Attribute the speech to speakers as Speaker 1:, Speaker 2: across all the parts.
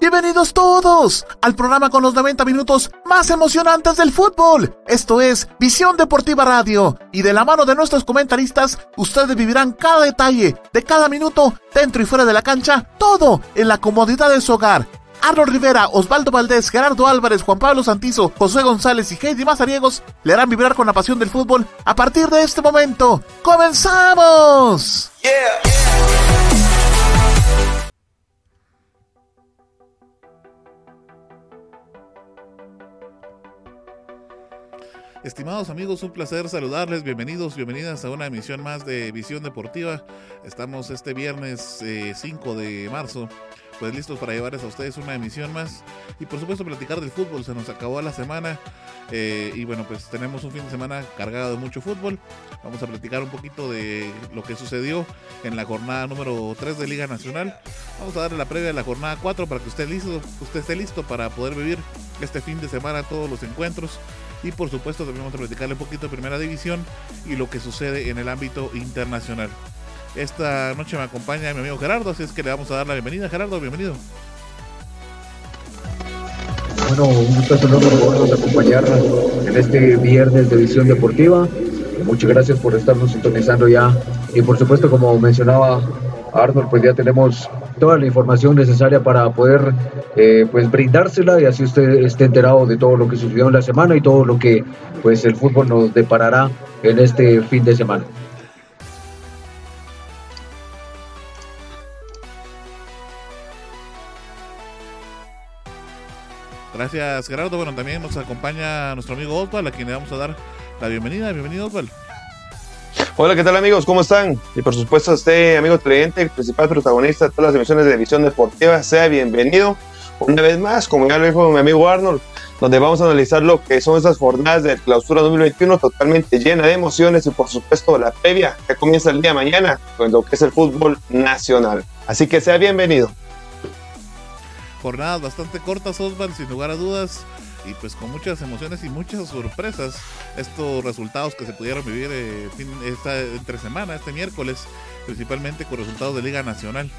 Speaker 1: Bienvenidos todos al programa con los 90 minutos más emocionantes del fútbol. Esto es Visión Deportiva Radio y de la mano de nuestros comentaristas ustedes vivirán cada detalle de cada minuto dentro y fuera de la cancha, todo en la comodidad de su hogar. Arnold Rivera, Osvaldo Valdés, Gerardo Álvarez, Juan Pablo Santizo, José González y Heidi Mazariegos le harán vibrar con la pasión del fútbol a partir de este momento. ¡Comenzamos! Estimados amigos, un placer saludarles. Bienvenidos, bienvenidas a una emisión más de Visión Deportiva. Estamos este viernes 5 eh, de marzo, pues listos para llevarles a ustedes una emisión más. Y por supuesto platicar del fútbol. Se nos acabó la semana eh, y bueno, pues tenemos un fin de semana cargado de mucho fútbol. Vamos a platicar un poquito de lo que sucedió en la jornada número 3 de Liga Nacional. Vamos a darle la previa de la jornada 4 para que usted, listo, usted esté listo para poder vivir este fin de semana todos los encuentros y por supuesto también vamos a platicarle un poquito de primera división y lo que sucede en el ámbito internacional. Esta noche me acompaña mi amigo Gerardo, así es que le vamos a dar la bienvenida. Gerardo, bienvenido.
Speaker 2: Bueno, un gusto podernos acompañar en este viernes de visión deportiva. Muchas gracias por estarnos sintonizando ya. Y por supuesto, como mencionaba Arnold, pues ya tenemos toda la información necesaria para poder eh, pues brindársela y así usted esté enterado de todo lo que sucedió en la semana y todo lo que pues el fútbol nos deparará en este fin de semana.
Speaker 1: Gracias Gerardo. Bueno, también nos acompaña nuestro amigo Osval, a quien le vamos a dar la bienvenida. Bienvenido Osval.
Speaker 3: Hola, ¿qué tal amigos? ¿Cómo están? Y por supuesto, este amigo televidente, el principal protagonista de todas las emisiones de Visión Deportiva, sea bienvenido una vez más, como ya lo dijo mi amigo Arnold, donde vamos a analizar lo que son esas jornadas de clausura 2021 totalmente llena de emociones y por supuesto la previa que comienza el día de mañana con lo que es el fútbol nacional. Así que sea bienvenido.
Speaker 1: Jornadas bastante cortas, Osvaldo, sin lugar a dudas y pues con muchas emociones y muchas sorpresas estos resultados que se pudieron vivir eh, esta entre semana, este miércoles, principalmente con resultados de Liga Nacional.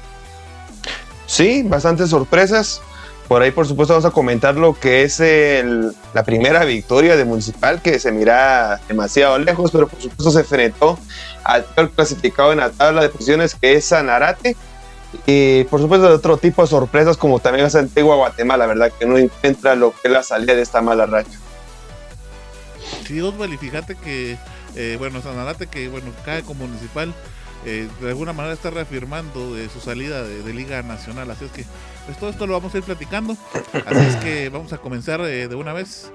Speaker 3: Sí, bastantes sorpresas. Por ahí, por supuesto, vamos a comentar lo que es la primera victoria de Municipal, que se mira demasiado lejos, pero por supuesto se enfrentó al peor clasificado en la tabla de posiciones, que es Sanarate y por supuesto otro tipo de sorpresas como también es Antigua Guatemala, ¿verdad? Que no encuentra lo que es la salida de esta mala racha.
Speaker 1: Sí, Osvaldo, y fíjate que, eh, bueno, Sanarate que, bueno, cae como municipal, eh, de alguna manera está reafirmando de su salida de, Liga Nacional, así es que, pues todo esto lo vamos a ir platicando, así es que vamos a comenzar eh, de una vez.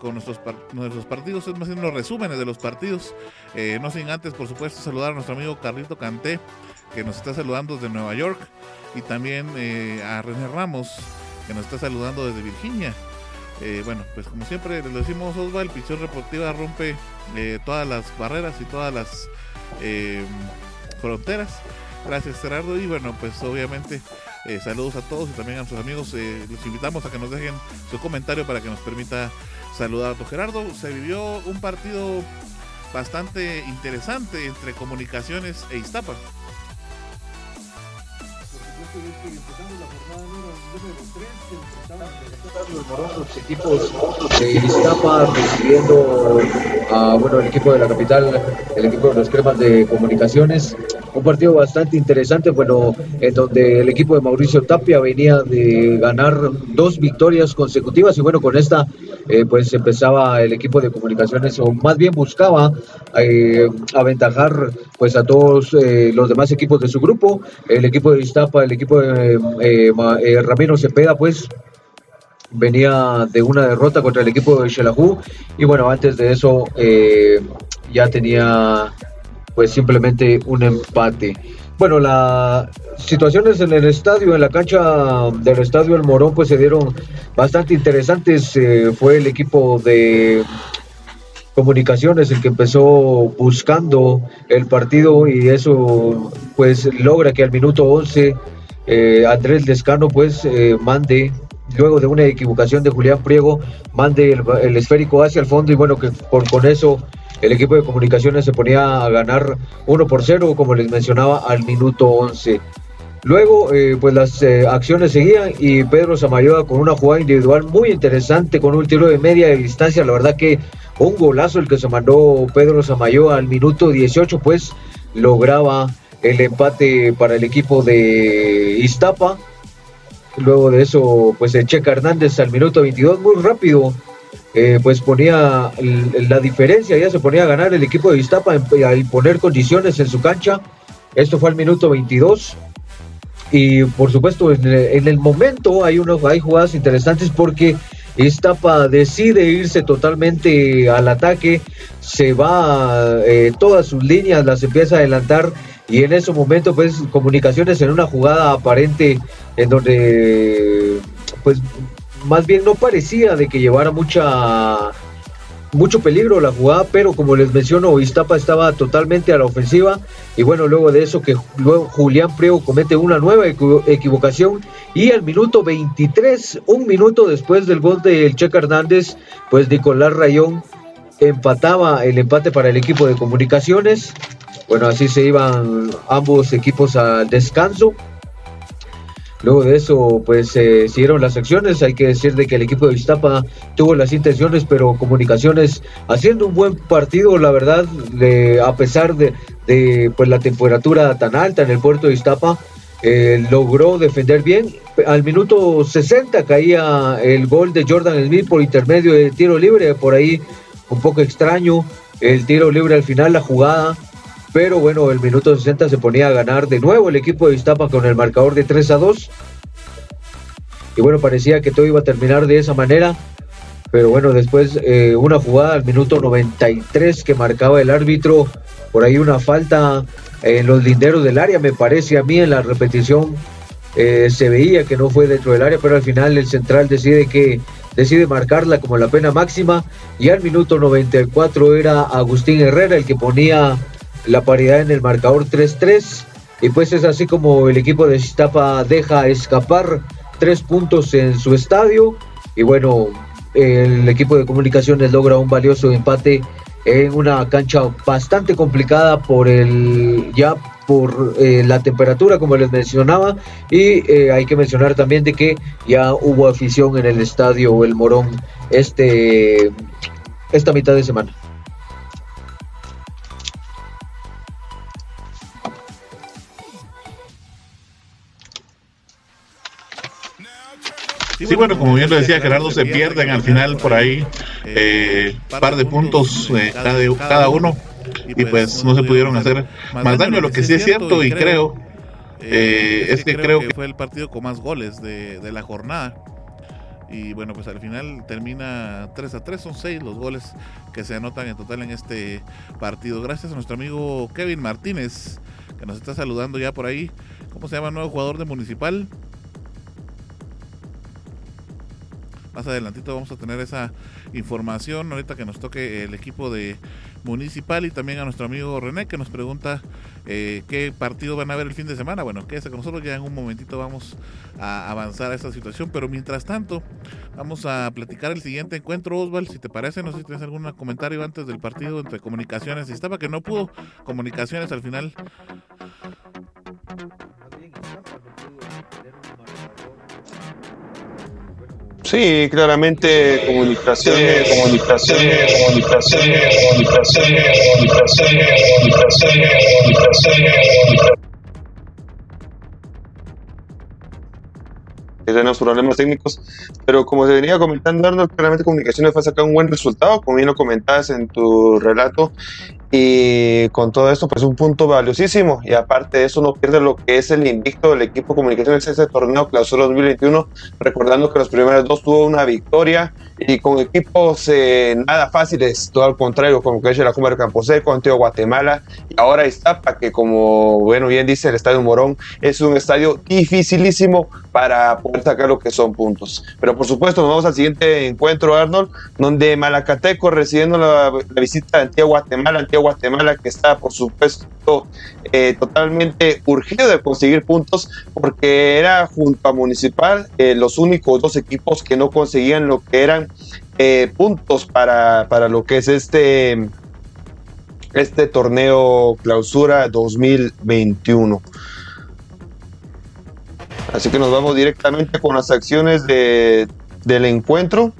Speaker 1: Con nuestros, nuestros partidos, es más bien los resúmenes de los partidos. no sin antes, por supuesto, saludar a nuestro amigo Carlito Canté, que nos está saludando desde Nueva York, y también eh, a René Ramos, que nos está saludando desde Virginia. Eh, bueno, pues como siempre le decimos, Osvaldo, Pichón Deportiva rompe eh, todas las barreras y todas las fronteras. Gracias Gerardo y bueno, pues obviamente saludos a todos y también a sus amigos. los invitamos a que nos dejen su comentario para que nos permita tu Gerardo. Se vivió un partido bastante interesante entre Comunicaciones e Iztapa
Speaker 2: empezamos la jornada número 3 los equipos de Iztapa recibiendo a bueno el equipo de la capital, el equipo de los cremas de comunicaciones. Un partido bastante interesante, bueno, en donde el equipo de Mauricio Tapia venía de ganar dos victorias consecutivas y bueno, con esta eh, pues empezaba el equipo de comunicaciones o más bien buscaba eh, aventajar pues a todos eh, los demás equipos de su grupo, el equipo de Iztapa, el equipo de Ramiro Cepeda pues venía de una derrota contra el equipo de Xelajú y bueno, antes de eso ya tenía pues simplemente un empate. Bueno, las situaciones en el estadio, en la cancha del estadio El Morón, pues se dieron bastante interesantes. Eh, fue el equipo de comunicaciones el que empezó buscando el partido y eso pues logra que al minuto 11 eh, Andrés Lescano pues eh, mande luego de una equivocación de Julián Priego, mande el, esférico hacia el fondo y bueno, que por, con eso el equipo de comunicaciones se ponía a ganar 1 por 0, como les mencionaba, al minuto 11. Luego, eh, pues las acciones seguían y Pedro Samayoa con una jugada individual muy interesante, con un tiro de media distancia. La verdad que un golazo el que se mandó Pedro Samayoa al minuto 18, pues lograba el empate para el equipo de Iztapa. Luego de eso, pues el Checa Hernández al minuto 22, muy rápido, eh, pues ponía la diferencia, ya se ponía a ganar el equipo de Iztapa al poner condiciones en su cancha. Esto fue al minuto 22. Y por supuesto, en el, momento hay, unos, hay jugadas interesantes porque Iztapa decide irse totalmente al ataque, se va, eh, todas sus líneas las empieza a adelantar y en ese momento pues comunicaciones en una jugada aparente en donde pues más bien no parecía de que llevara mucha mucho peligro la jugada, pero como les menciono, Iztapa estaba totalmente a la ofensiva y bueno, luego de eso que luego Julián Priego comete una nueva equivocación y al minuto 23, un minuto después del gol del Checa Hernández, pues Nicolás Rayón empataba el empate para el equipo de comunicaciones. Bueno, así se iban ambos equipos al descanso. Luego de eso, pues se siguieron las acciones. Hay que decir de que el equipo de Iztapa tuvo las intenciones, pero Comunicaciones haciendo un buen partido, la verdad, a pesar de, pues, la temperatura tan alta en el puerto de Iztapa, eh, logró defender bien. Al minuto 60 caía el gol de Jordan Smith por intermedio de tiro libre, por ahí un poco extraño el tiro libre al final, la jugada pero bueno, el minuto 60 se ponía a ganar de nuevo el equipo de Iztapa con el marcador de 3 a 2. Y bueno, parecía que todo iba a terminar de esa manera. Pero bueno, después eh, una jugada al minuto 93 que marcaba el árbitro. Por ahí una falta en los linderos del área, me parece a mí en la repetición. Eh, se veía que no fue dentro del área, pero al final el central decide que decide marcarla como la pena máxima y al minuto 94 era Agustín Herrera el que ponía la paridad en el marcador 3-3 y pues es así como el equipo de Chistapa deja escapar tres puntos en su estadio. Y bueno, el equipo de comunicaciones logra un valioso empate en una cancha bastante complicada por el ya por eh, la temperatura como les mencionaba. Y eh, hay que mencionar también de que ya hubo afición en el estadio El Morón este esta mitad de semana.
Speaker 1: Sí, bueno, como bien lo decía Gerardo, se pierden al final por ahí eh, par de puntos eh, cada, uno y pues no se pudieron hacer más daño. Lo que sí es cierto y creo eh, es que creo que fue el partido con más goles de, de la jornada. Y bueno, pues al final termina 3 a 3, son 6 los goles que se anotan en total en este partido. Gracias a nuestro amigo Kevin Martínez, que nos está saludando ya por ahí. ¿Cómo se llama nuevo jugador de Municipal? Más adelantito vamos a tener esa información ahorita que nos toque el equipo de Municipal y también a nuestro amigo René que nos pregunta eh, qué partido van a ver el fin de semana. Bueno, quédese con nosotros, ya en un momentito vamos a avanzar a esta situación, pero mientras tanto vamos a platicar el siguiente encuentro, Osval, si te parece, no sé si tienes algún comentario antes del partido entre comunicaciones y estaba que no pudo comunicaciones al final.
Speaker 3: Sí, claramente comunicaciones, comunicaciones, comunicaciones, comunicaciones, comunicaciones, comunicaciones, comunicaciones, tenemos problemas técnicos, pero como se venía comentando Arnold, claramente Comunicaciones fue a sacar un buen resultado, como bien lo comentabas en tu relato, y con todo esto, pues un punto valiosísimo. Y aparte de eso, no pierde lo que es el invicto del equipo Comunicaciones ese torneo Clausura 2021. Recordando que los primeros dos tuvo una victoria y con equipos eh, nada fáciles, todo al contrario, como que es la Cumbre Camposeco, Antiguo Guatemala y ahora Iztapa, que como bueno bien dice el Estadio Morón, es un estadio dificilísimo para poder sacar lo que son puntos. Pero por supuesto, nos vamos al siguiente encuentro, Arnold, donde Malacateco recibiendo la, visita de Antiguo Guatemala, Antiguo Guatemala, que está, por supuesto, eh, totalmente urgido de conseguir puntos, porque era junto a Municipal eh, los únicos dos equipos que no conseguían lo que eran eh, puntos para, para lo que es este, este torneo clausura 2021. Así que nos vamos directamente con las acciones de, del encuentro.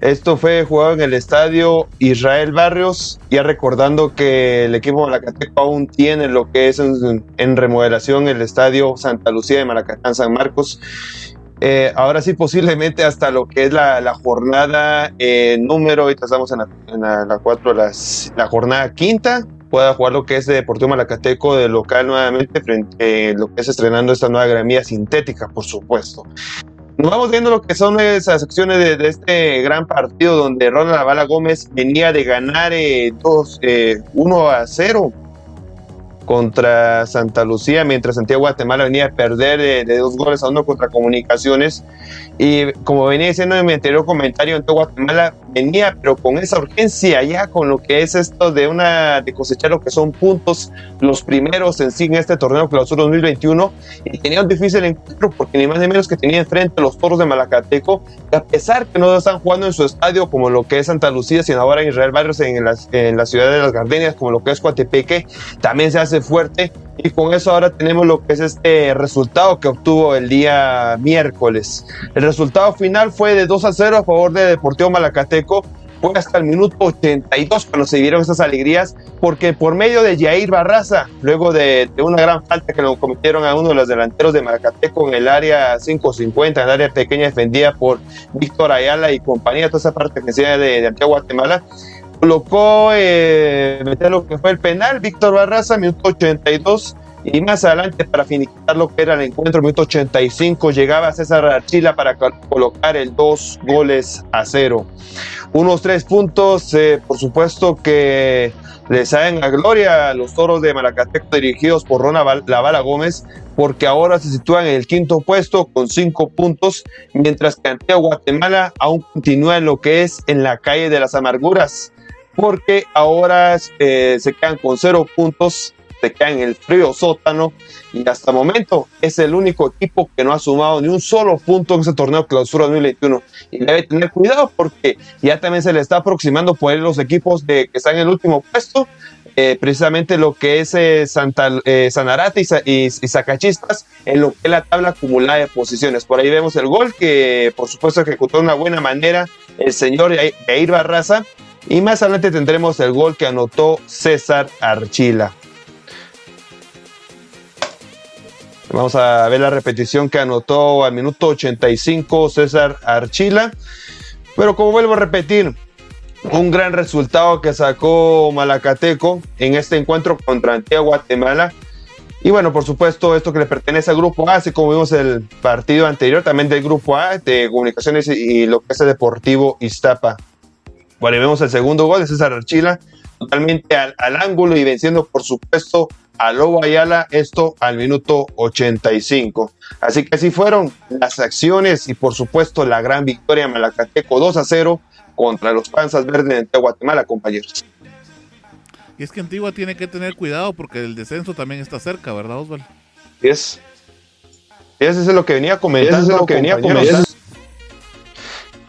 Speaker 3: Esto fue jugado en el estadio Israel Barrios, ya recordando que el equipo de Malacateco aún tiene lo que es en, remodelación el estadio Santa Lucía de Malacatán San Marcos. Eh, ahora sí, posiblemente hasta lo que es la, jornada eh, número, ahorita estamos en la, la, 4, la jornada quinta, pueda jugar lo que es de Deportivo Malacateco de local nuevamente frente a lo que es estrenando esta nueva gramía sintética, por supuesto. Nos vamos viendo lo que son esas acciones de, este gran partido donde Ronald Lavala Gómez venía de ganar 2, eh, 1 eh, a 0 contra Santa Lucía, mientras Santiago Guatemala venía a perder de, dos goles a uno contra Comunicaciones. Y como venía diciendo en mi anterior comentario, en Guatemala venía, pero con esa urgencia ya con lo que es esto de una de cosechar lo que son puntos, los primeros en sí en este torneo clausura 2021 y tenía un difícil encuentro porque ni más ni menos que tenía enfrente los toros de Malacateco, a pesar que no están jugando en su estadio como lo que es Santa Lucía, sino ahora en Israel Barrios en la, en la ciudad de las Gardenias, como lo que es Coatepeque, también se hace fuerte y con eso ahora tenemos lo que es este resultado que obtuvo el día miércoles. El resultado final fue de 2 a 0 a favor de Deportivo Malacateco. Fue hasta el minuto 82 cuando se vieron esas alegrías, porque por medio de Jair Barraza, luego de, una gran falta que lo cometieron a uno de los delanteros de Malacateco en el área 550, en el área pequeña defendida por Víctor Ayala y compañía, toda esa parte que de, de Antiguo Guatemala, colocó, eh, meter lo que fue el penal, Víctor Barraza, minuto 82, y más adelante para finiquitar lo que era el encuentro, minuto 85, llegaba César Archila para colocar el dos goles a cero. Unos tres puntos, eh, por supuesto que le saben a gloria a los toros de Malacateco dirigidos por Rona Lavala Gómez, porque ahora se sitúan en el quinto puesto con cinco puntos, mientras que Antigua Guatemala aún continúa en lo que es en la calle de las amarguras porque ahora eh, se quedan con cero puntos, se quedan en el frío sótano y hasta el momento es el único equipo que no ha sumado ni un solo punto en ese torneo clausura 2021 y debe tener cuidado porque ya también se le está aproximando por los equipos de, que están en el último puesto eh, precisamente lo que es eh, Santa, Sanarate y, y, en lo que es la tabla acumulada de posiciones. Por ahí vemos el gol que por supuesto ejecutó de una buena manera el señor Jair Barraza y más adelante tendremos el gol que anotó César Archila. Vamos a ver la repetición que anotó al minuto 85 César Archila. Pero como vuelvo a repetir, un gran resultado que sacó Malacateco en este encuentro contra Antigua Guatemala. Y bueno, por supuesto, esto que le pertenece al grupo A, así como vimos el partido anterior, también del grupo A de comunicaciones y lo que es el Deportivo Iztapa. Bueno, y vemos el segundo gol de César Archila, totalmente al, ángulo y venciendo, por supuesto, a Lobo Ayala, esto al minuto 85. Así que así fueron las acciones y, por supuesto, la gran victoria de Malacateco 2 a 0 contra los Panzas Verdes de Guatemala, compañeros.
Speaker 1: Y es que Antigua tiene que tener cuidado porque el descenso también está cerca, ¿verdad, Osvaldo?
Speaker 3: Es. Eso es lo que venía comentando. Eso es lo que venía comentando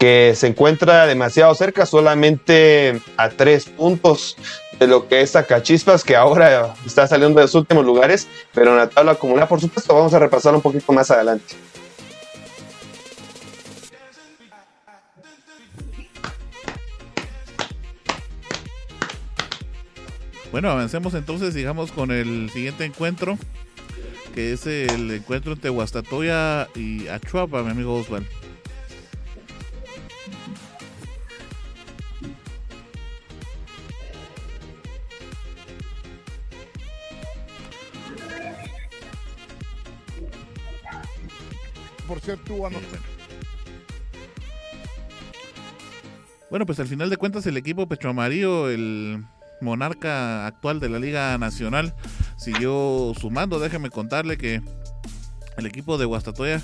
Speaker 3: que se encuentra demasiado cerca, solamente a tres puntos de lo que es Acachispas, que ahora está saliendo de los últimos lugares, pero en la tabla acumulada, por supuesto, vamos a repasar un poquito más adelante.
Speaker 1: Bueno, avancemos entonces, digamos, con el siguiente encuentro, que es el encuentro entre Huastatoya y Achuapa, mi amigo Osvaldo.
Speaker 4: Por ser tú
Speaker 1: Bueno, pues al final de cuentas el equipo Pecho Amarillo, el monarca actual de la Liga Nacional, siguió sumando. Déjeme contarle que el equipo de Guastatoya,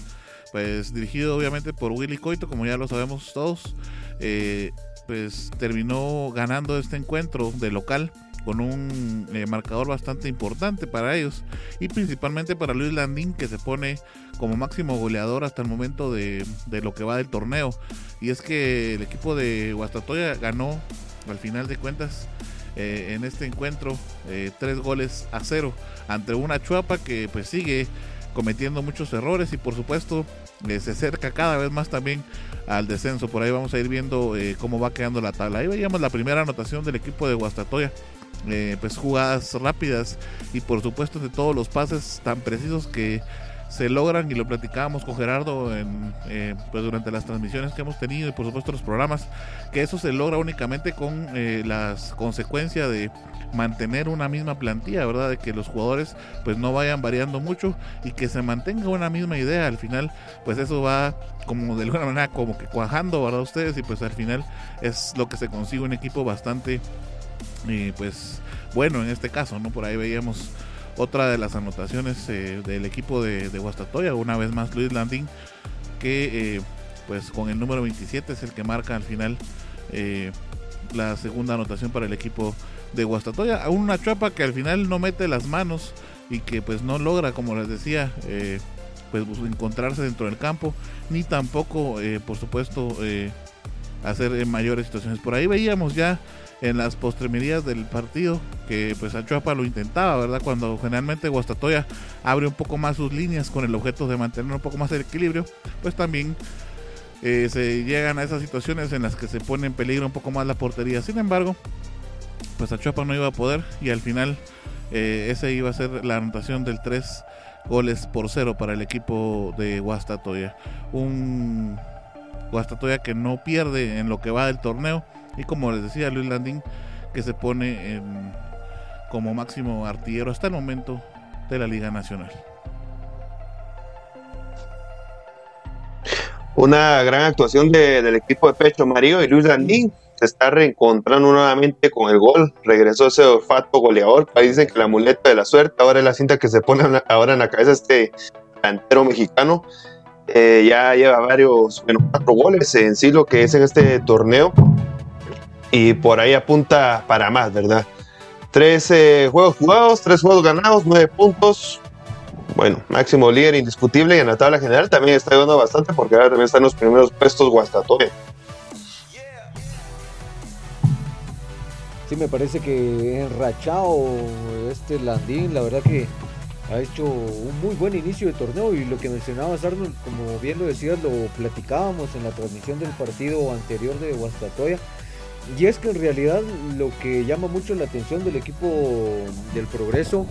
Speaker 1: pues dirigido obviamente por Willy Coito, como ya lo sabemos todos, eh, pues terminó ganando este encuentro de local con un eh, marcador bastante importante para ellos y principalmente para Luis Landín que se pone como máximo goleador hasta el momento de, de lo que va del torneo. Y es que el equipo de Guastatoya ganó al final de cuentas eh, en este encuentro eh, tres goles a cero ante una Chuapa que pues sigue cometiendo muchos errores y por supuesto eh, se acerca cada vez más también al descenso. Por ahí vamos a ir viendo cómo va quedando la tabla. Ahí veíamos la primera anotación del equipo de Guastatoya. Pues jugadas rápidas y por supuesto de todos los pases tan precisos que se logran y lo platicábamos con Gerardo eh, pues durante las transmisiones que hemos tenido y por supuesto los programas, que eso se logra únicamente con eh, las consecuencias de mantener una misma plantilla, ¿verdad? De que los jugadores pues no vayan variando mucho y que se mantenga una misma idea. Al final pues eso va como de alguna manera como que cuajando, ¿verdad? Ustedes y pues al final es lo que se consigue un equipo bastante eh, pues bueno en este caso, ¿no? Por ahí veíamos otra de las anotaciones eh, del equipo de, Guastatoya, una vez más Luis Landín, que eh, pues con el número 27 es el que marca al final eh, la segunda anotación para el equipo de Guastatoya. Una chapa que al final no mete las manos y que pues no logra, como les decía, pues encontrarse dentro del campo, ni tampoco, por supuesto, hacer mayores situaciones. Por ahí veíamos ya en las postremerías del partido, que pues Achuapa lo intentaba, ¿verdad? Cuando generalmente Guastatoya abre un poco más sus líneas con el objeto de mantener un poco más el equilibrio, pues también eh, se llegan a esas situaciones en las que se pone en peligro un poco más la portería. Sin embargo, pues Achuapa no iba a poder y al final eh, iba a ser la anotación del 3 goles por 0 para el equipo de Guastatoya. Un Guastatoya que no pierde en lo que va del torneo y como les decía Luis Landín, que se pone como máximo artillero hasta el momento de la Liga Nacional.
Speaker 3: Una gran actuación del equipo de Pecho Mario y Luis Landín se está reencontrando nuevamente con el gol. Regresó ese olfato goleador. Dicen que la muleta de la suerte ahora es la cinta que se pone ahora en la cabeza este delantero mexicano. Eh, ya lleva varios, bueno, cuatro goles en sí lo que es en este torneo y por ahí apunta para más, ¿verdad? 13 juegos jugados, 3 juegos ganados, 9 puntos. Bueno, máximo líder indiscutible y en la tabla general también está ayudando bastante porque ahora también están los primeros puestos Guastatoya.
Speaker 2: Sí, me parece que enrachado este Landín, la verdad que ha hecho un muy buen inicio de torneo y lo que mencionabas Arnold, como bien lo decías, lo platicábamos en la transmisión del partido anterior de Guastatoya y es que en realidad lo que llama mucho la atención del equipo del progreso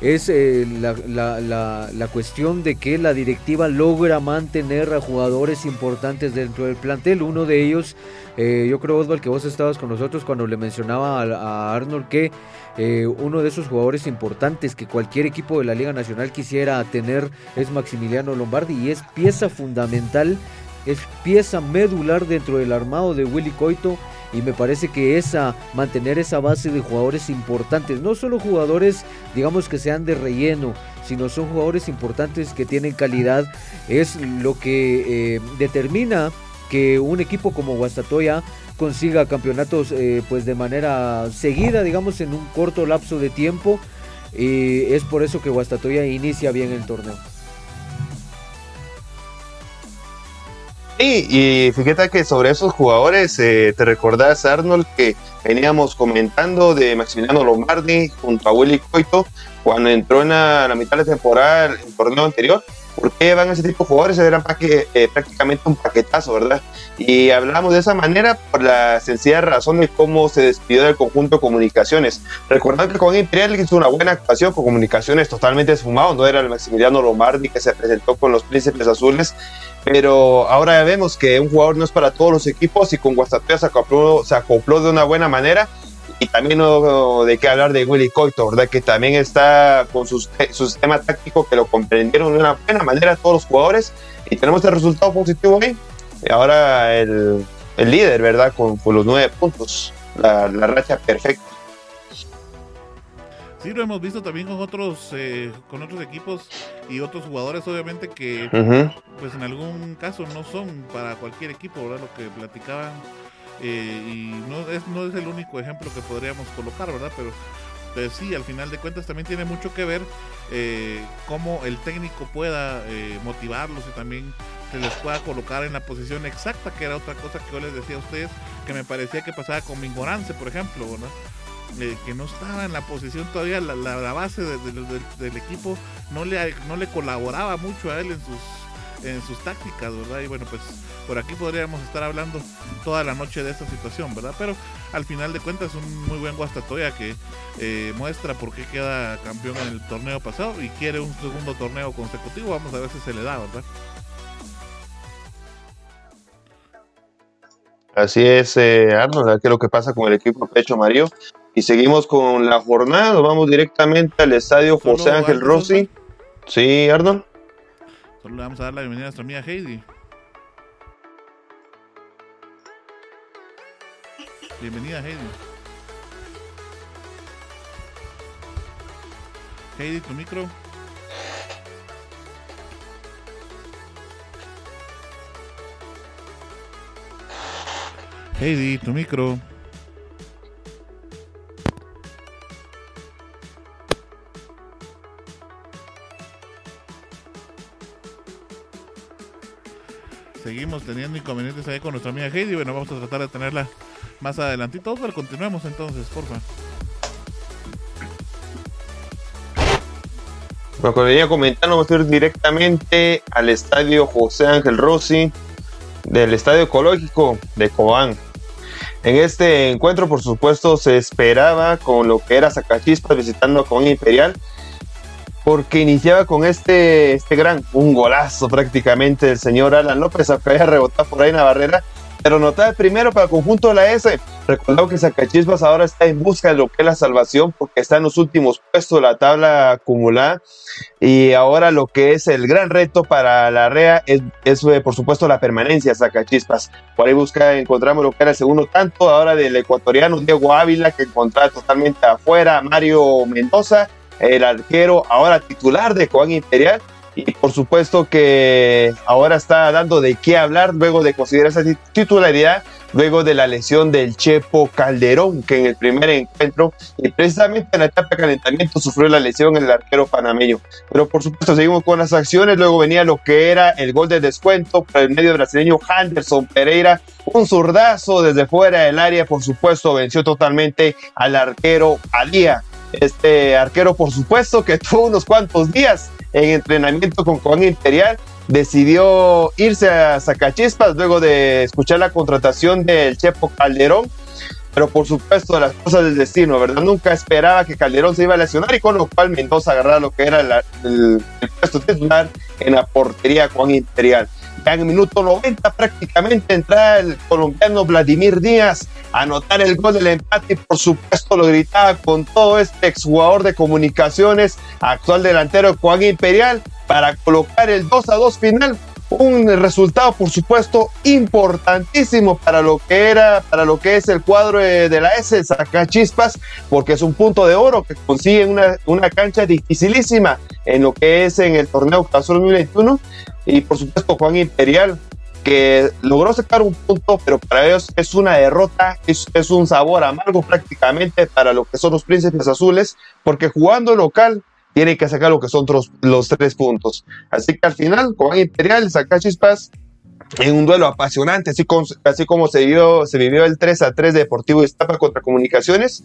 Speaker 2: es eh, la, cuestión de que la directiva logra mantener a jugadores importantes dentro del plantel. Uno de ellos, eh, yo creo, Osval, que vos estabas con nosotros cuando le mencionaba a, Arnold que eh, uno de esos jugadores importantes que cualquier equipo de la Liga Nacional quisiera tener es Maximiliano Lombardi y es pieza fundamental, es pieza medular dentro del armado de Willy Coito y me parece que esa mantener esa base de jugadores importantes, no solo jugadores digamos que sean de relleno, sino son jugadores importantes que tienen calidad, es lo que eh, determina que un equipo como Guastatoya consiga campeonatos eh, pues de manera seguida, digamos en un corto lapso de tiempo. y es por eso que Guastatoya inicia bien el torneo.
Speaker 3: Y fíjate que sobre esos jugadores, eh, te recordás, Arnold, que veníamos comentando de Maximiliano Lombardi junto a Willy Coito cuando entró en la, mitad de temporada el torneo anterior. ¿Por qué van ese tipo de jugadores? Eran eh, prácticamente un paquetazo, ¿verdad? Y hablamos de esa manera por la sencilla razón de cómo se despidió del conjunto de comunicaciones. Recordad que con Imperial hizo una buena actuación con comunicaciones totalmente esfumado, no era el Maximiliano Lombardi que se presentó con los Príncipes Azules pero ahora vemos que un jugador no es para todos los equipos y con Guastatoya se acopló, se acopló de una buena manera y también no de qué hablar de Willy Coito, ¿verdad? Que también está con su, su, sistema táctico que lo comprendieron de una buena manera todos los jugadores y tenemos el resultado positivo ahí. Y ahora el, el líder, ¿verdad? Con, con, los nueve puntos, la, la racha perfecta.
Speaker 1: Sí, lo hemos visto también con otros eh, con otros equipos y otros jugadores, obviamente, que pues en algún caso no son para cualquier equipo, ¿verdad? Lo que platicaban eh, y no es, no es el único ejemplo que podríamos colocar, ¿verdad? Pero, pero sí, al final de cuentas también tiene mucho que ver eh, cómo el técnico pueda eh, motivarlos y también se les pueda colocar en la posición exacta, que era otra cosa que yo les decía a ustedes, que me parecía que pasaba con Mingorance, por ejemplo, ¿verdad? Eh, que no estaba en la posición todavía, la, la, base de, de, de, del equipo no le, no le colaboraba mucho a él en sus, en sus tácticas, ¿verdad? Y bueno, pues por aquí podríamos estar hablando toda la noche de esta situación, ¿verdad? Pero al final de cuentas un muy buen Guastatoya que eh, muestra por qué queda campeón en el torneo pasado y quiere un segundo torneo consecutivo, vamos a ver si se le da, ¿verdad?
Speaker 3: Así es, eh, Arnold, ¿qué es lo que pasa con el equipo Pecho Mario? Y seguimos con la jornada, nos vamos directamente al estadio José Ángel Rossi. Sí, Arnold.
Speaker 1: Solo le vamos a dar la bienvenida a nuestra amiga Heidi. Bienvenida, Heidi. Heidi, tu micro. Heidi, tu micro. Seguimos teniendo inconvenientes ahí con nuestra amiga Heidi. Bueno, vamos a tratar de tenerla más adelantito. Pero continuemos entonces, porfa.
Speaker 3: Lo que venía comentando, vamos a ir directamente al estadio José Ángel Rossi del Estadio Ecológico de Cobán. En este encuentro, por supuesto, se esperaba con lo que era Sacachispas visitando a Cobán Imperial, porque iniciaba con este, este gran, un golazo prácticamente del señor Alan López, que había rebotado por ahí en la barrera, pero notaba primero para el conjunto de la S. Recordado que Zacachispas ahora está en busca de lo que es la salvación porque está en los últimos puestos de la tabla acumulada y ahora lo que es el gran reto para la REA es, es por supuesto la permanencia Zacachispas. Por ahí busca, encontramos lo que era el segundo tanto ahora del ecuatoriano Diego Ávila que encontraba totalmente afuera, Mario Mendoza, el arquero ahora titular de Coan Imperial y por supuesto que ahora está dando de qué hablar luego de considerar esa titularidad, luego de la lesión del Chepo Calderón, que en el primer encuentro y precisamente en la etapa de calentamiento sufrió la lesión en el arquero panameño. Pero por supuesto seguimos con las acciones, luego venía lo que era el gol de descuento por el medio brasileño Henderson Pereira, un zurdazo desde fuera del área, por supuesto venció totalmente al arquero Alía. Este arquero, por supuesto, que tuvo unos cuantos días en entrenamiento con Juan Imperial, decidió irse a Zacachispas luego de escuchar la contratación del Chepo Calderón, pero por supuesto las cosas del destino, ¿verdad? Nunca esperaba que Calderón se iba a lesionar y con lo cual Mendoza agarrara lo que era el, el, puesto titular en la portería Juan Imperial. En el minuto 90 prácticamente entra el colombiano Vladimir Díaz a anotar el gol del empate y por supuesto lo gritaba con todo este exjugador de comunicaciones, actual delantero Juan Imperial, para colocar el 2 a 2 final. Un resultado, por supuesto, importantísimo para lo que era, para lo que es el cuadro de la S, saca chispas, porque es un punto de oro que consigue una, una cancha dificilísima en lo que es en el torneo Clausura 2021. Y por supuesto, Juan Imperial, que logró sacar un punto, pero para ellos es una derrota, es, es, un sabor amargo prácticamente para lo que son los príncipes azules, porque jugando local tiene que sacar lo que son los, los tres puntos. Así que al final, Juan Imperial saca chispas en un duelo apasionante, así como, así como se, vivió, se vivió el 3 a 3 de Deportivo Iztapa contra Comunicaciones.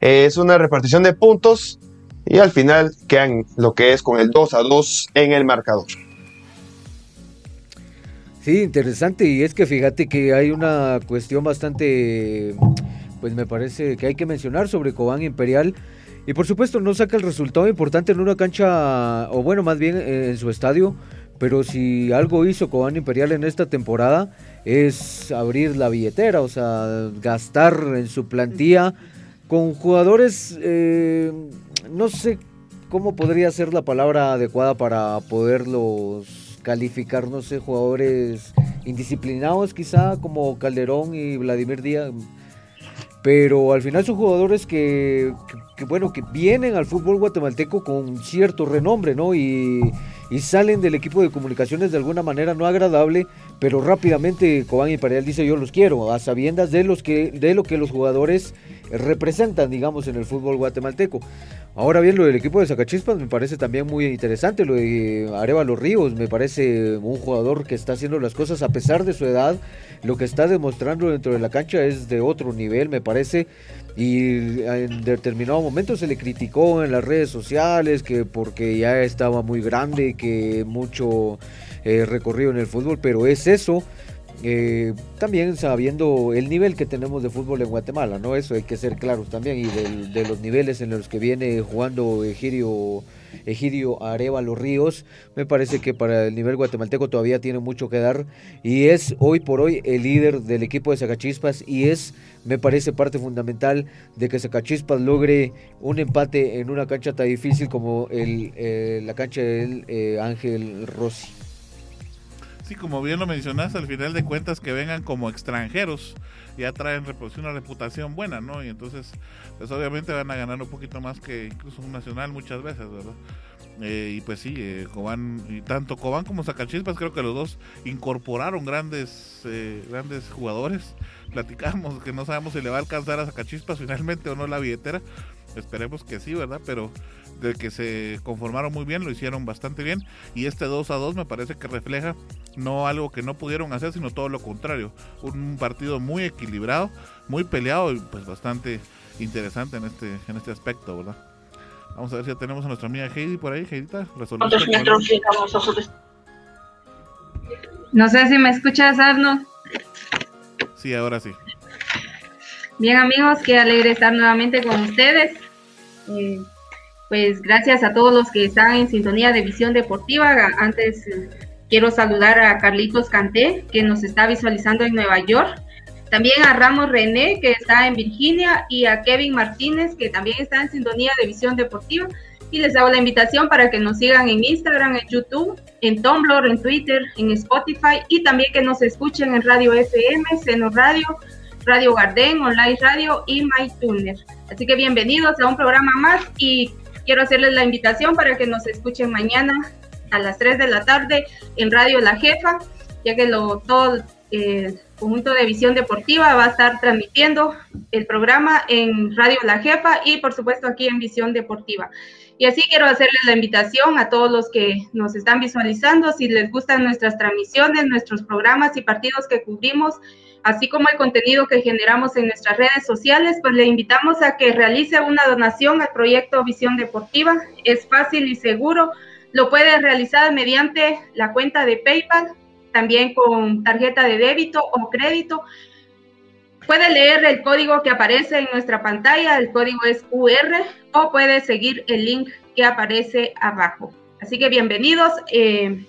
Speaker 3: Eh, es una repartición de puntos y al final quedan lo que es con el 2 a 2 en el marcador.
Speaker 2: Sí, interesante. Y es que fíjate que hay una cuestión bastante, pues me parece que hay que mencionar sobre Cobán Imperial. Y por supuesto no saca el resultado importante en una cancha, o bueno, más bien en su estadio. Pero si algo hizo Cobán Imperial en esta temporada es abrir la billetera, o sea, gastar en su plantilla con jugadores, eh, no sé cómo podría ser la palabra adecuada para poderlos calificar, no sé, jugadores indisciplinados quizá como Calderón y Vladimir Díaz. Pero al final son jugadores que, bueno, que vienen al fútbol guatemalteco con cierto renombre, ¿no? Y, y salen del equipo de comunicaciones de alguna manera no agradable, pero rápidamente Cobán Imperial dice yo los quiero, a sabiendas de, los que, de lo que los jugadores representan, digamos, en el fútbol guatemalteco. Ahora bien, lo del equipo de Zacachispas me parece también muy interesante. Lo de Arevalo Ríos me parece un jugador que está haciendo las cosas a pesar de su edad. Lo que está demostrando dentro de la cancha es de otro nivel, me parece. Y en determinado momento se le criticó en las redes sociales que porque ya estaba muy grande, que mucho eh, recorrido en el fútbol, pero es eso. Eh, también sabiendo el nivel que tenemos de fútbol en Guatemala, ¿no? Eso hay que ser claros también, y de los niveles en los que viene jugando Egidio, Egidio Arevalo Ríos, me parece que para el nivel guatemalteco todavía tiene mucho que dar, y es hoy por hoy el líder del equipo de Zacachispas, y es, me parece, parte fundamental de que Zacachispas logre un empate en una cancha tan difícil como el, eh, la cancha del eh, Ángel Rossi.
Speaker 1: Sí, como bien lo mencionaste, al final de cuentas que vengan como extranjeros ya traen una reputación buena, ¿no? Y entonces, pues obviamente van a ganar un poquito más que incluso un nacional muchas veces, ¿verdad? Eh, y pues sí, eh, Cobán, y tanto Cobán como Zacachispas, creo que los dos incorporaron grandes, eh, grandes jugadores. Platicamos que no sabemos si le va a alcanzar a Zacachispas finalmente o no la billetera. Esperemos que sí, ¿verdad? Pero de que se conformaron muy bien, lo hicieron bastante bien. Y este 2 a 2 me parece que refleja no algo que no pudieron hacer, sino todo lo contrario. Un partido muy equilibrado, muy peleado y pues bastante interesante en este, en este aspecto, ¿verdad? Vamos a ver si ya tenemos a nuestra amiga Heidi por ahí, Heidita.
Speaker 5: No sé si me escuchas, Arno.
Speaker 1: Sí, ahora sí.
Speaker 5: Bien amigos, qué alegre estar nuevamente con ustedes. Eh, pues gracias a todos los que están en sintonía de Visión Deportiva. Antes eh, quiero saludar a Carlitos Canté, que nos está visualizando en Nueva York. También a Ramos René, que está en Virginia, y a Kevin Martínez, que también está en sintonía de Visión Deportiva. Y les hago la invitación para que nos sigan en Instagram, en YouTube, en Tumblr, en Twitter, en Spotify y también que nos escuchen en Radio FM, Seno Radio, Radio Garden, Online Radio y MyTuner. Así que bienvenidos a un programa más y quiero hacerles la invitación para que nos escuchen mañana a las 3 de la tarde en Radio La Jefa, ya que lo, todo el conjunto de visión deportiva va a estar transmitiendo el programa en Radio La Jefa y por supuesto aquí en Visión Deportiva. Y así quiero hacerles la invitación a todos los que nos están visualizando, si les gustan nuestras transmisiones, nuestros programas y partidos que cubrimos, así como el contenido que generamos en nuestras redes sociales, pues le invitamos a que realice una donación al proyecto Visión Deportiva. Es fácil y seguro. Lo puede realizar mediante la cuenta de PayPal, también con tarjeta de débito o crédito. Puede leer el código que aparece en nuestra pantalla, el código es UR, o puede seguir el link que aparece abajo. Así que bienvenidos. Eh,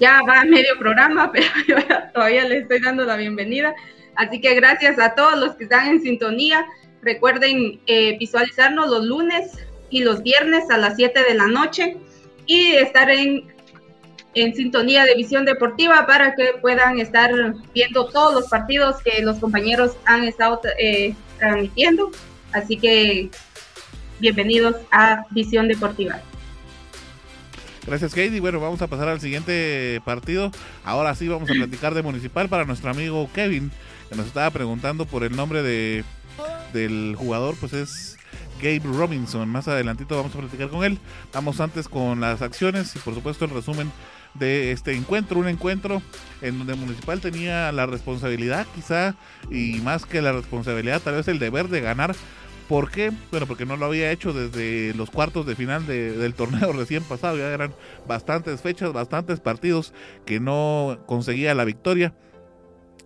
Speaker 5: ya va medio programa, pero yo todavía le estoy dando la bienvenida. Así que gracias a todos los que están en sintonía. Recuerden eh, visualizarnos los lunes y los viernes a las 7 de la noche y estar en, en sintonía de visión deportiva para que puedan estar viendo todos los partidos que los compañeros han estado eh, transmitiendo. Así que bienvenidos a Visión Deportiva.
Speaker 1: Gracias, Katie. Bueno, vamos a pasar al siguiente partido. Ahora sí vamos a platicar de Municipal para nuestro amigo Kevin, que nos estaba preguntando por el nombre de del jugador, pues es Gabe Robinson. Más adelantito vamos a platicar con él. Vamos antes con las acciones y por supuesto el resumen de este encuentro, un encuentro en donde Municipal tenía la responsabilidad quizá y más que la responsabilidad, tal vez el deber de ganar ¿Por qué? Bueno, porque no lo había hecho desde los cuartos de final del torneo recién pasado. Ya eran bastantes fechas, bastantes partidos que no conseguía la victoria.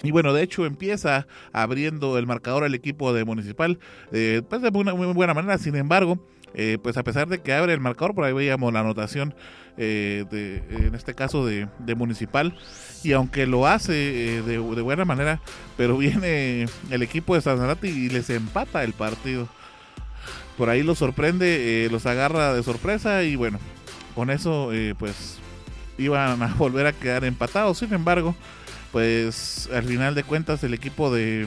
Speaker 1: Y bueno, de hecho empieza abriendo el marcador al equipo de Municipal, eh, pues de una muy buena manera. Sin embargo, eh, pues a pesar de que abre el marcador, por ahí veíamos la anotación, eh, de, en este caso de, Municipal, y aunque lo hace de, buena manera, pero viene el equipo de Sanarate y les empata el partido. Por ahí los sorprende, los agarra de sorpresa y bueno, con eso pues iban a volver a quedar empatados. Sin embargo, pues al final de cuentas el equipo de,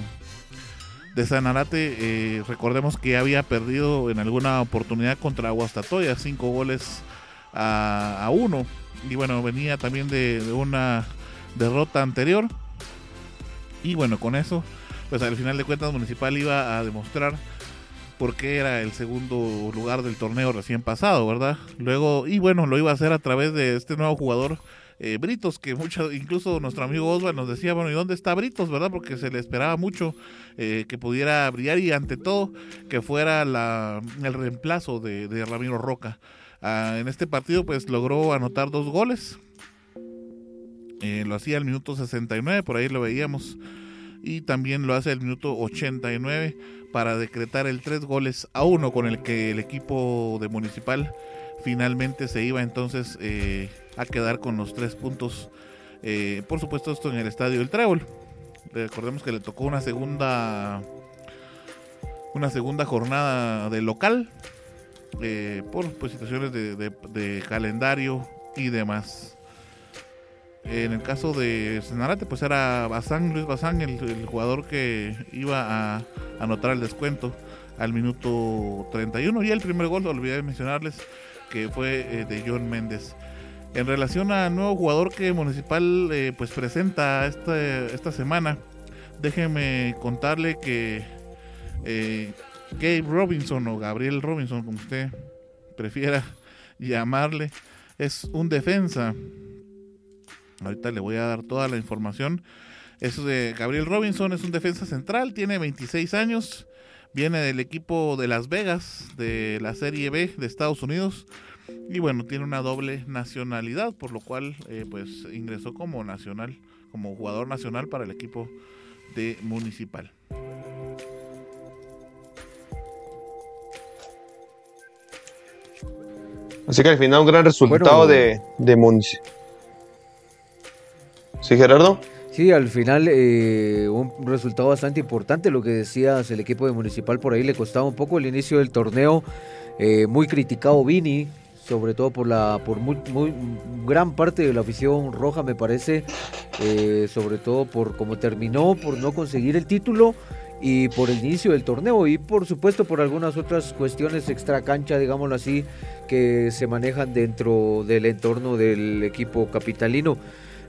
Speaker 1: de Sanarate, eh, recordemos que había perdido en alguna oportunidad contra Aguastatoya, cinco goles a, uno. Y bueno, venía también de, una derrota anterior. Y bueno, con eso, pues al final de cuentas Municipal iba a demostrar por qué era el segundo lugar del torneo recién pasado, ¿verdad? Luego, y bueno, lo iba a hacer a través de este nuevo jugador eh, Britos, que mucho, incluso nuestro amigo Osvaldo nos decía, bueno, ¿y dónde está Britos, verdad? Porque se le esperaba mucho eh, que pudiera brillar y ante todo que fuera el reemplazo de, Ramiro Roca. Ah, en este partido pues logró anotar dos goles. Eh, lo hacía al minuto 69, por ahí lo veíamos. Y también lo hace al minuto 89 para decretar el tres goles a uno con el que el equipo de Municipal finalmente se iba entonces eh, a quedar con los tres puntos. Eh, por supuesto esto en el estadio del Trébol. Recordemos que le tocó una segunda una segunda jornada de local eh, por pues, situaciones de, calendario y demás. En el caso de Senarate, pues era Bazán, Luis Bazán, el, jugador que iba a anotar el descuento al minuto 31. Y el primer gol, olvidé mencionarles, que fue eh, de John Méndez. En relación al nuevo jugador que Municipal eh, pues presenta esta, esta semana, déjenme contarle que Gabe Robinson o Gabriel Robinson, como usted prefiera llamarle, es un defensa. Ahorita le voy a dar toda la información. Es Gabriel Robinson, es un defensa central, tiene 26 años, viene del equipo de Las Vegas, de la Serie B de Estados Unidos. Y bueno, tiene una doble nacionalidad, por lo cual eh, pues ingresó como nacional, como jugador nacional para el equipo de Municipal.
Speaker 3: Así que al final un gran resultado de, de Municipal. ¿Sí, Gerardo?
Speaker 2: Sí, al final eh, un resultado bastante importante, lo que decías, el equipo de Municipal por ahí le costaba un poco el inicio del torneo, eh, muy criticado Vini, sobre todo por la por muy, muy gran parte de la afición roja me parece, eh, sobre todo por cómo terminó, por no conseguir el título y por el inicio del torneo y por supuesto por algunas otras cuestiones extra cancha, digámoslo así, que se manejan dentro del entorno del equipo capitalino.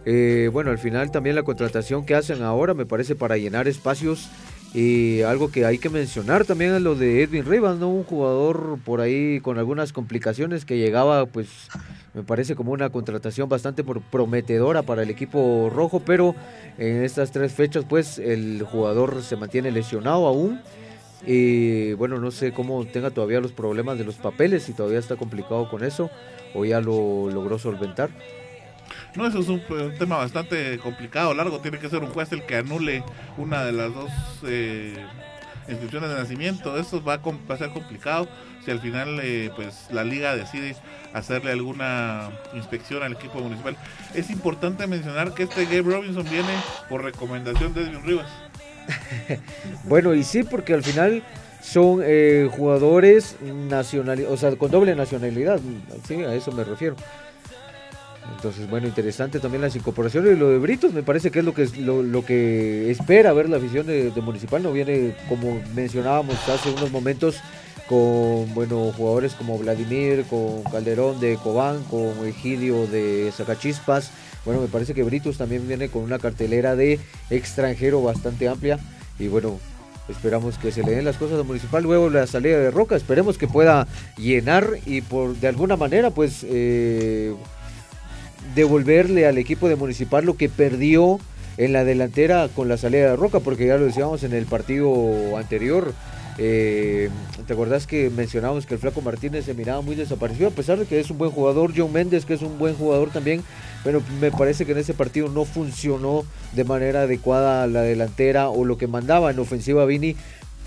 Speaker 2: Eh, bueno, al final también la contratación que hacen ahora me parece para llenar espacios y algo que hay que mencionar también es lo de Edwin Rivas, ¿no? Un jugador por ahí con algunas complicaciones que llegaba, pues, me parece como una contratación bastante prometedora para el equipo rojo, pero en estas tres fechas, pues, el jugador se mantiene lesionado aún. Y bueno, no sé cómo tenga todavía los problemas de los papeles, si todavía está complicado con eso, o ya lo logró solventar.
Speaker 1: No, eso es un, tema bastante complicado, largo. Tiene que ser un juez el que anule una de las dos eh, inscripciones de nacimiento. Eso va a, ser complicado si al final eh, pues la liga decide hacerle alguna inspección al equipo municipal. Es importante mencionar que este Gabe Robinson viene por recomendación de Edwin Rivas.
Speaker 2: bueno, y sí, porque al final son eh, jugadores nacionales, o sea, con doble nacionalidad, sí, a eso me refiero. Entonces, bueno, interesante también las incorporaciones. Y lo de Britos me parece que es lo que, lo, que espera ver la afición de, Municipal. No viene, como mencionábamos hace unos momentos, con bueno jugadores como Vladimir, con Calderón de Cobán, con Egidio de Zacachispas. Bueno, me parece que Britos también viene con una cartelera de extranjero bastante amplia. Y bueno, esperamos que se le den las cosas a Municipal. Luego la salida de Roca, esperemos que pueda llenar y por de alguna manera, pues. Eh, devolverle al equipo de Municipal lo que perdió en la delantera con la salida de Roca, porque ya lo decíamos en el partido anterior. Eh, ¿Te acordás que mencionábamos que el Flaco Martínez se miraba muy desaparecido? A pesar de que es un buen jugador, John Méndez, que es un buen jugador también, pero me parece que en ese partido no funcionó de manera adecuada la delantera o lo que mandaba en ofensiva Vini,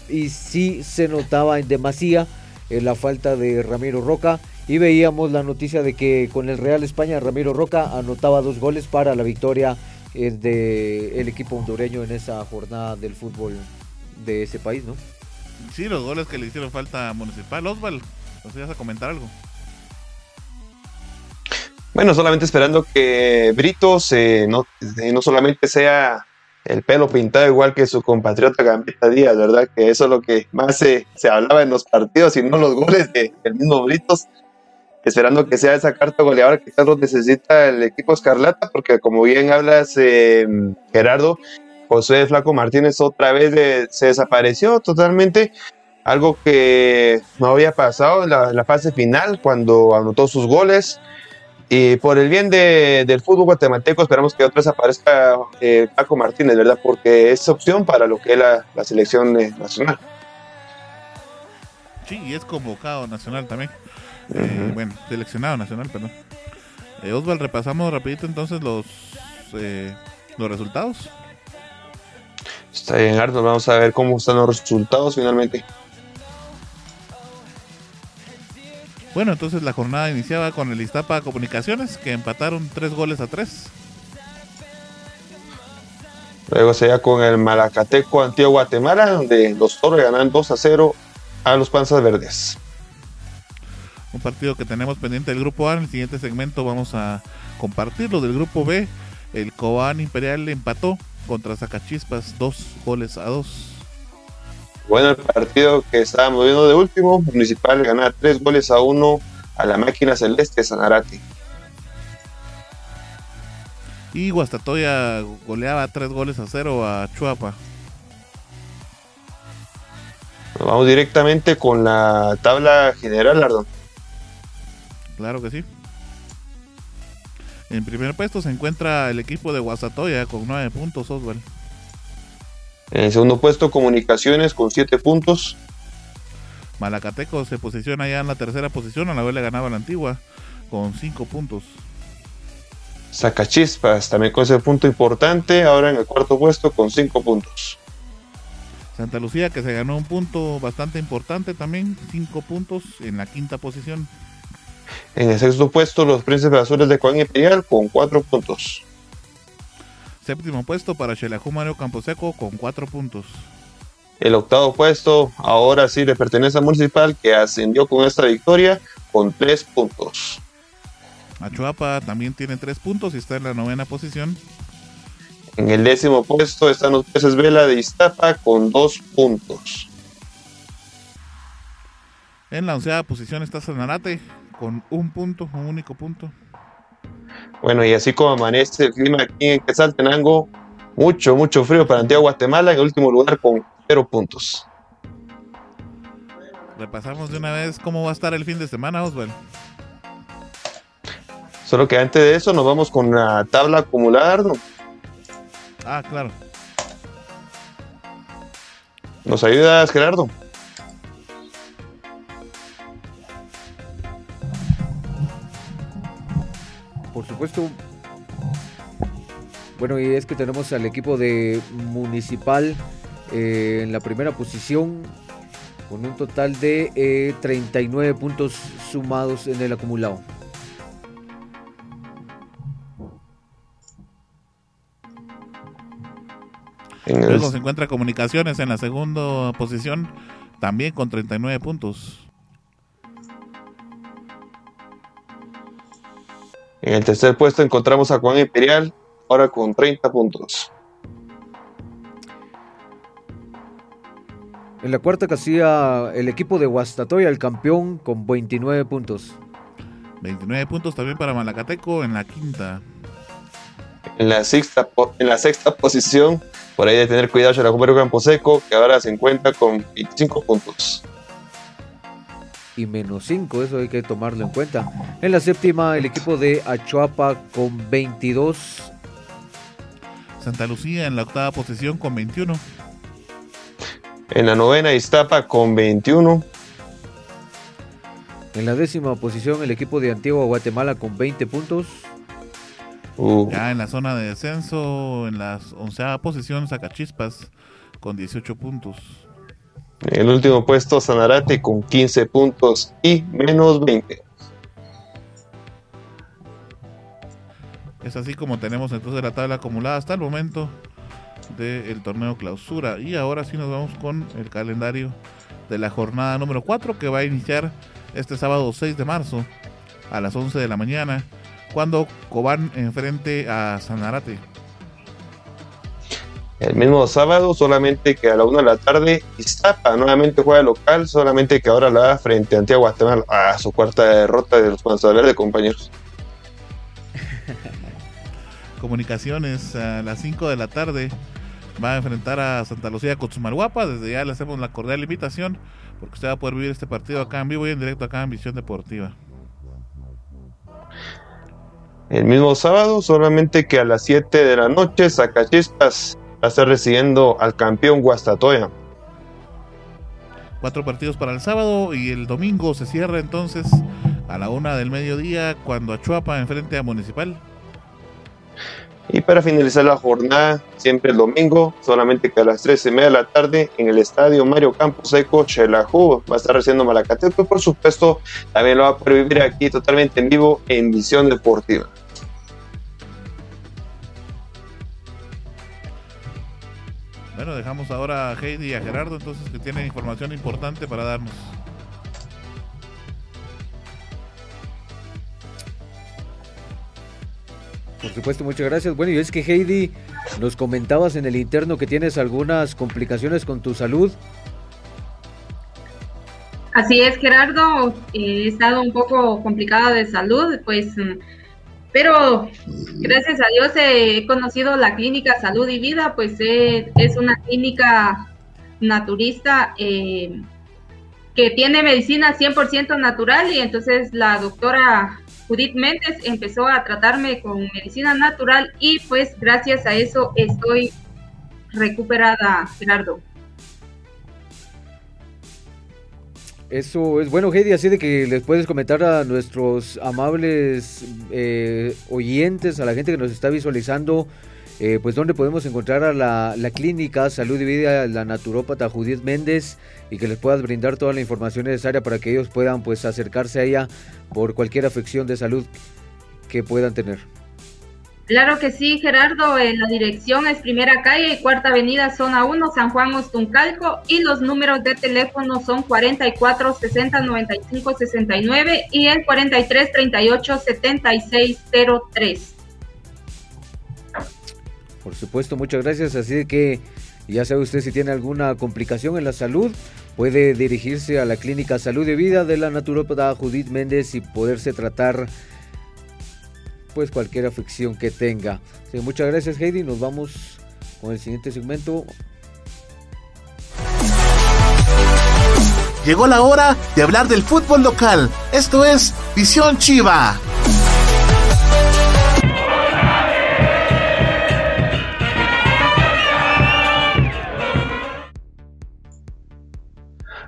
Speaker 2: y sí se notaba en demasía eh, la falta de Ramiro Roca y veíamos la noticia de que con el Real España Ramiro Roca anotaba dos goles para la victoria eh, del equipo hondureño en esa jornada del fútbol de ese país, ¿no?
Speaker 1: Sí, los goles que le hicieron falta a Municipal. Osval, ¿nos ibas a comentar algo?
Speaker 3: Bueno, solamente esperando que Brito no, eh, no solamente sea el pelo pintado igual que su compatriota Gambetta Díaz, ¿verdad? Que eso es lo que más se, se hablaba en los partidos y no los goles del mismo Britos esperando que sea esa carta goleadora que tanto necesita el equipo Escarlata, porque como bien hablas, eh, Gerardo, José Flaco Martínez otra vez se desapareció totalmente, algo que no había pasado en la, fase final cuando anotó sus goles. Y por el bien del fútbol guatemalteco, esperamos que otra vez aparezca eh, Paco Martínez, ¿verdad? Porque es opción para lo que es la, selección eh, nacional.
Speaker 1: Sí, y es convocado nacional también. Eh, bueno, seleccionado nacional, perdón. Eh, Osval, repasamos rapidito entonces los, los resultados.
Speaker 3: Está bien, Arthur. Vamos a ver cómo están los resultados finalmente.
Speaker 1: Bueno, entonces la jornada iniciaba con el Iztapa Comunicaciones, que empataron tres goles a tres.
Speaker 3: Luego seguía con el Malacateco Antiguo Guatemala, donde los toros ganan 2 a 0 a los Panzas Verdes.
Speaker 1: Un partido que tenemos pendiente del grupo A. En el siguiente segmento vamos a compartirlo del grupo B. El Cobán Imperial empató contra Zacachispas, dos goles a dos.
Speaker 3: Bueno, el partido que estábamos viendo de último, Municipal gana tres goles a uno a la máquina celeste Sanarate.
Speaker 1: Y Guastatoya goleaba tres goles a cero a Chuapa.
Speaker 3: vamos directamente con la tabla general, Ardón.
Speaker 1: Claro que sí. En primer puesto se encuentra el equipo de Guastatoya con nueve puntos, Oswald.
Speaker 3: En el segundo puesto, Comunicaciones con 7 puntos.
Speaker 1: Malacateco se posiciona ya en la tercera posición, a la vez le ganaba la antigua con 5 puntos.
Speaker 3: Sacachispas también con ese punto importante, ahora en el cuarto puesto con 5 puntos.
Speaker 1: Santa Lucía que se ganó un punto bastante importante también, 5 puntos en la quinta posición.
Speaker 3: En el sexto puesto, los Príncipes Azules de Juan Imperial con 4 puntos.
Speaker 1: Séptimo puesto para Xelajú Mario Camposeco con cuatro puntos.
Speaker 3: El octavo puesto ahora sí le pertenece a Municipal que ascendió con esta victoria con tres puntos.
Speaker 1: Achuapa también tiene tres puntos y está en la novena posición.
Speaker 3: En el décimo puesto están los peces Vela de Iztapa con dos puntos.
Speaker 1: En la onceava posición está Sanarate con un punto, un único punto.
Speaker 3: Bueno, y así como amanece el clima aquí en Quetzaltenango, mucho, mucho frío para Antigua Guatemala, en el último lugar con cero puntos.
Speaker 1: Repasamos de una vez cómo va a estar el fin de semana, Oswald.
Speaker 3: Solo que antes de eso nos vamos con la tabla acumulada, ¿no?
Speaker 1: Ah, claro.
Speaker 3: ¿Nos ayudas, Gerardo?
Speaker 2: Por supuesto. Bueno, y es que tenemos al equipo de Municipal eh, en la primera posición con un total de 39 eh, puntos sumados en el acumulado.
Speaker 1: Luego se encuentra Comunicaciones en la segunda posición, también con 39 puntos.
Speaker 3: En el tercer puesto encontramos a Juan Imperial, ahora con 30 puntos.
Speaker 2: En la cuarta casilla, el equipo de Guastatoya, el campeón, con 29 puntos.
Speaker 1: 29 puntos también para Malacateco en la quinta.
Speaker 3: En la sexta, en la sexta posición, por ahí de tener cuidado, la Campo Seco, que ahora se encuentra con 25 puntos
Speaker 2: y menos 5, eso hay que tomarlo en cuenta. En la séptima, el equipo de Achuapa con 22.
Speaker 1: Santa Lucía en la octava posición con 21.
Speaker 3: En la novena, Iztapa con 21.
Speaker 2: En la décima posición, el equipo de Antigua Guatemala con 20 puntos.
Speaker 1: Uh. Ya en la zona de descenso, en la onceava posición, Sacachispas con 18 puntos.
Speaker 3: El último puesto, Sanarate con 15 puntos y menos 20.
Speaker 1: Es así como tenemos entonces la tabla acumulada hasta el momento del torneo clausura. Y ahora sí nos vamos con el calendario de la jornada número 4 que va a iniciar este sábado 6 de marzo a las 11 de la mañana cuando Cobán enfrente a Sanarate.
Speaker 3: El mismo sábado, solamente que a la 1 de la tarde, Iztapa nuevamente juega local, solamente que ahora la da frente a Antigua Guatemala. a su cuarta derrota de los Panzas Verde, compañeros.
Speaker 1: Comunicaciones a las 5 de la tarde va a enfrentar a Santa Lucía Cotzumalguapa. Desde ya le hacemos la cordial invitación porque usted va a poder vivir este partido acá en vivo y en directo acá en Visión Deportiva.
Speaker 3: El mismo sábado, solamente que a las 7 de la noche, Zacachispas va a estar recibiendo al campeón Guastatoya.
Speaker 1: Cuatro partidos para el sábado y el domingo se cierra entonces a la una del mediodía cuando Achuapa enfrente a Municipal.
Speaker 3: Y para finalizar la jornada, siempre el domingo, solamente que a las 13 y media de la tarde, en el estadio Mario Campos Seco, Chelajú va a estar recibiendo Malacateco. Y por supuesto, también lo va a poder vivir aquí totalmente en vivo en Visión Deportiva.
Speaker 1: Bueno, dejamos ahora a Heidi y a Gerardo, entonces que tienen información importante para darnos.
Speaker 2: Por supuesto, muchas gracias. Bueno, y es que Heidi, nos comentabas en el interno que tienes algunas complicaciones con tu salud.
Speaker 5: Así es, Gerardo. He estado un poco complicada de salud, pues pero gracias a Dios he conocido la clínica Salud y Vida, pues es una clínica naturista eh, que tiene medicina 100% natural y entonces la doctora Judith Méndez empezó a tratarme con medicina natural y pues gracias a eso estoy recuperada, Gerardo.
Speaker 2: Eso es bueno, Heidi, así de que les puedes comentar a nuestros amables eh, oyentes, a la gente que nos está visualizando, eh, pues dónde podemos encontrar a la, clínica Salud y Vida, la naturópata Judith Méndez, y que les puedas brindar toda la información necesaria para que ellos puedan pues acercarse a ella por cualquier afección de salud que puedan tener.
Speaker 5: Claro que sí, Gerardo. En la dirección es Primera Calle y Cuarta Avenida, Zona 1, San Juan Ostuncalco. Y los números de teléfono son 44 60 95 69 y el 43 38 76 03.
Speaker 2: Por supuesto, muchas gracias. Así que ya sabe usted si tiene alguna complicación en la salud, puede dirigirse a la Clínica Salud de Vida de la naturópata Judith Méndez y poderse tratar pues cualquier afección que tenga. muchas gracias Heidi, nos vamos con el siguiente segmento.
Speaker 6: Llegó la hora de hablar del fútbol local. Esto es Visión Chiva.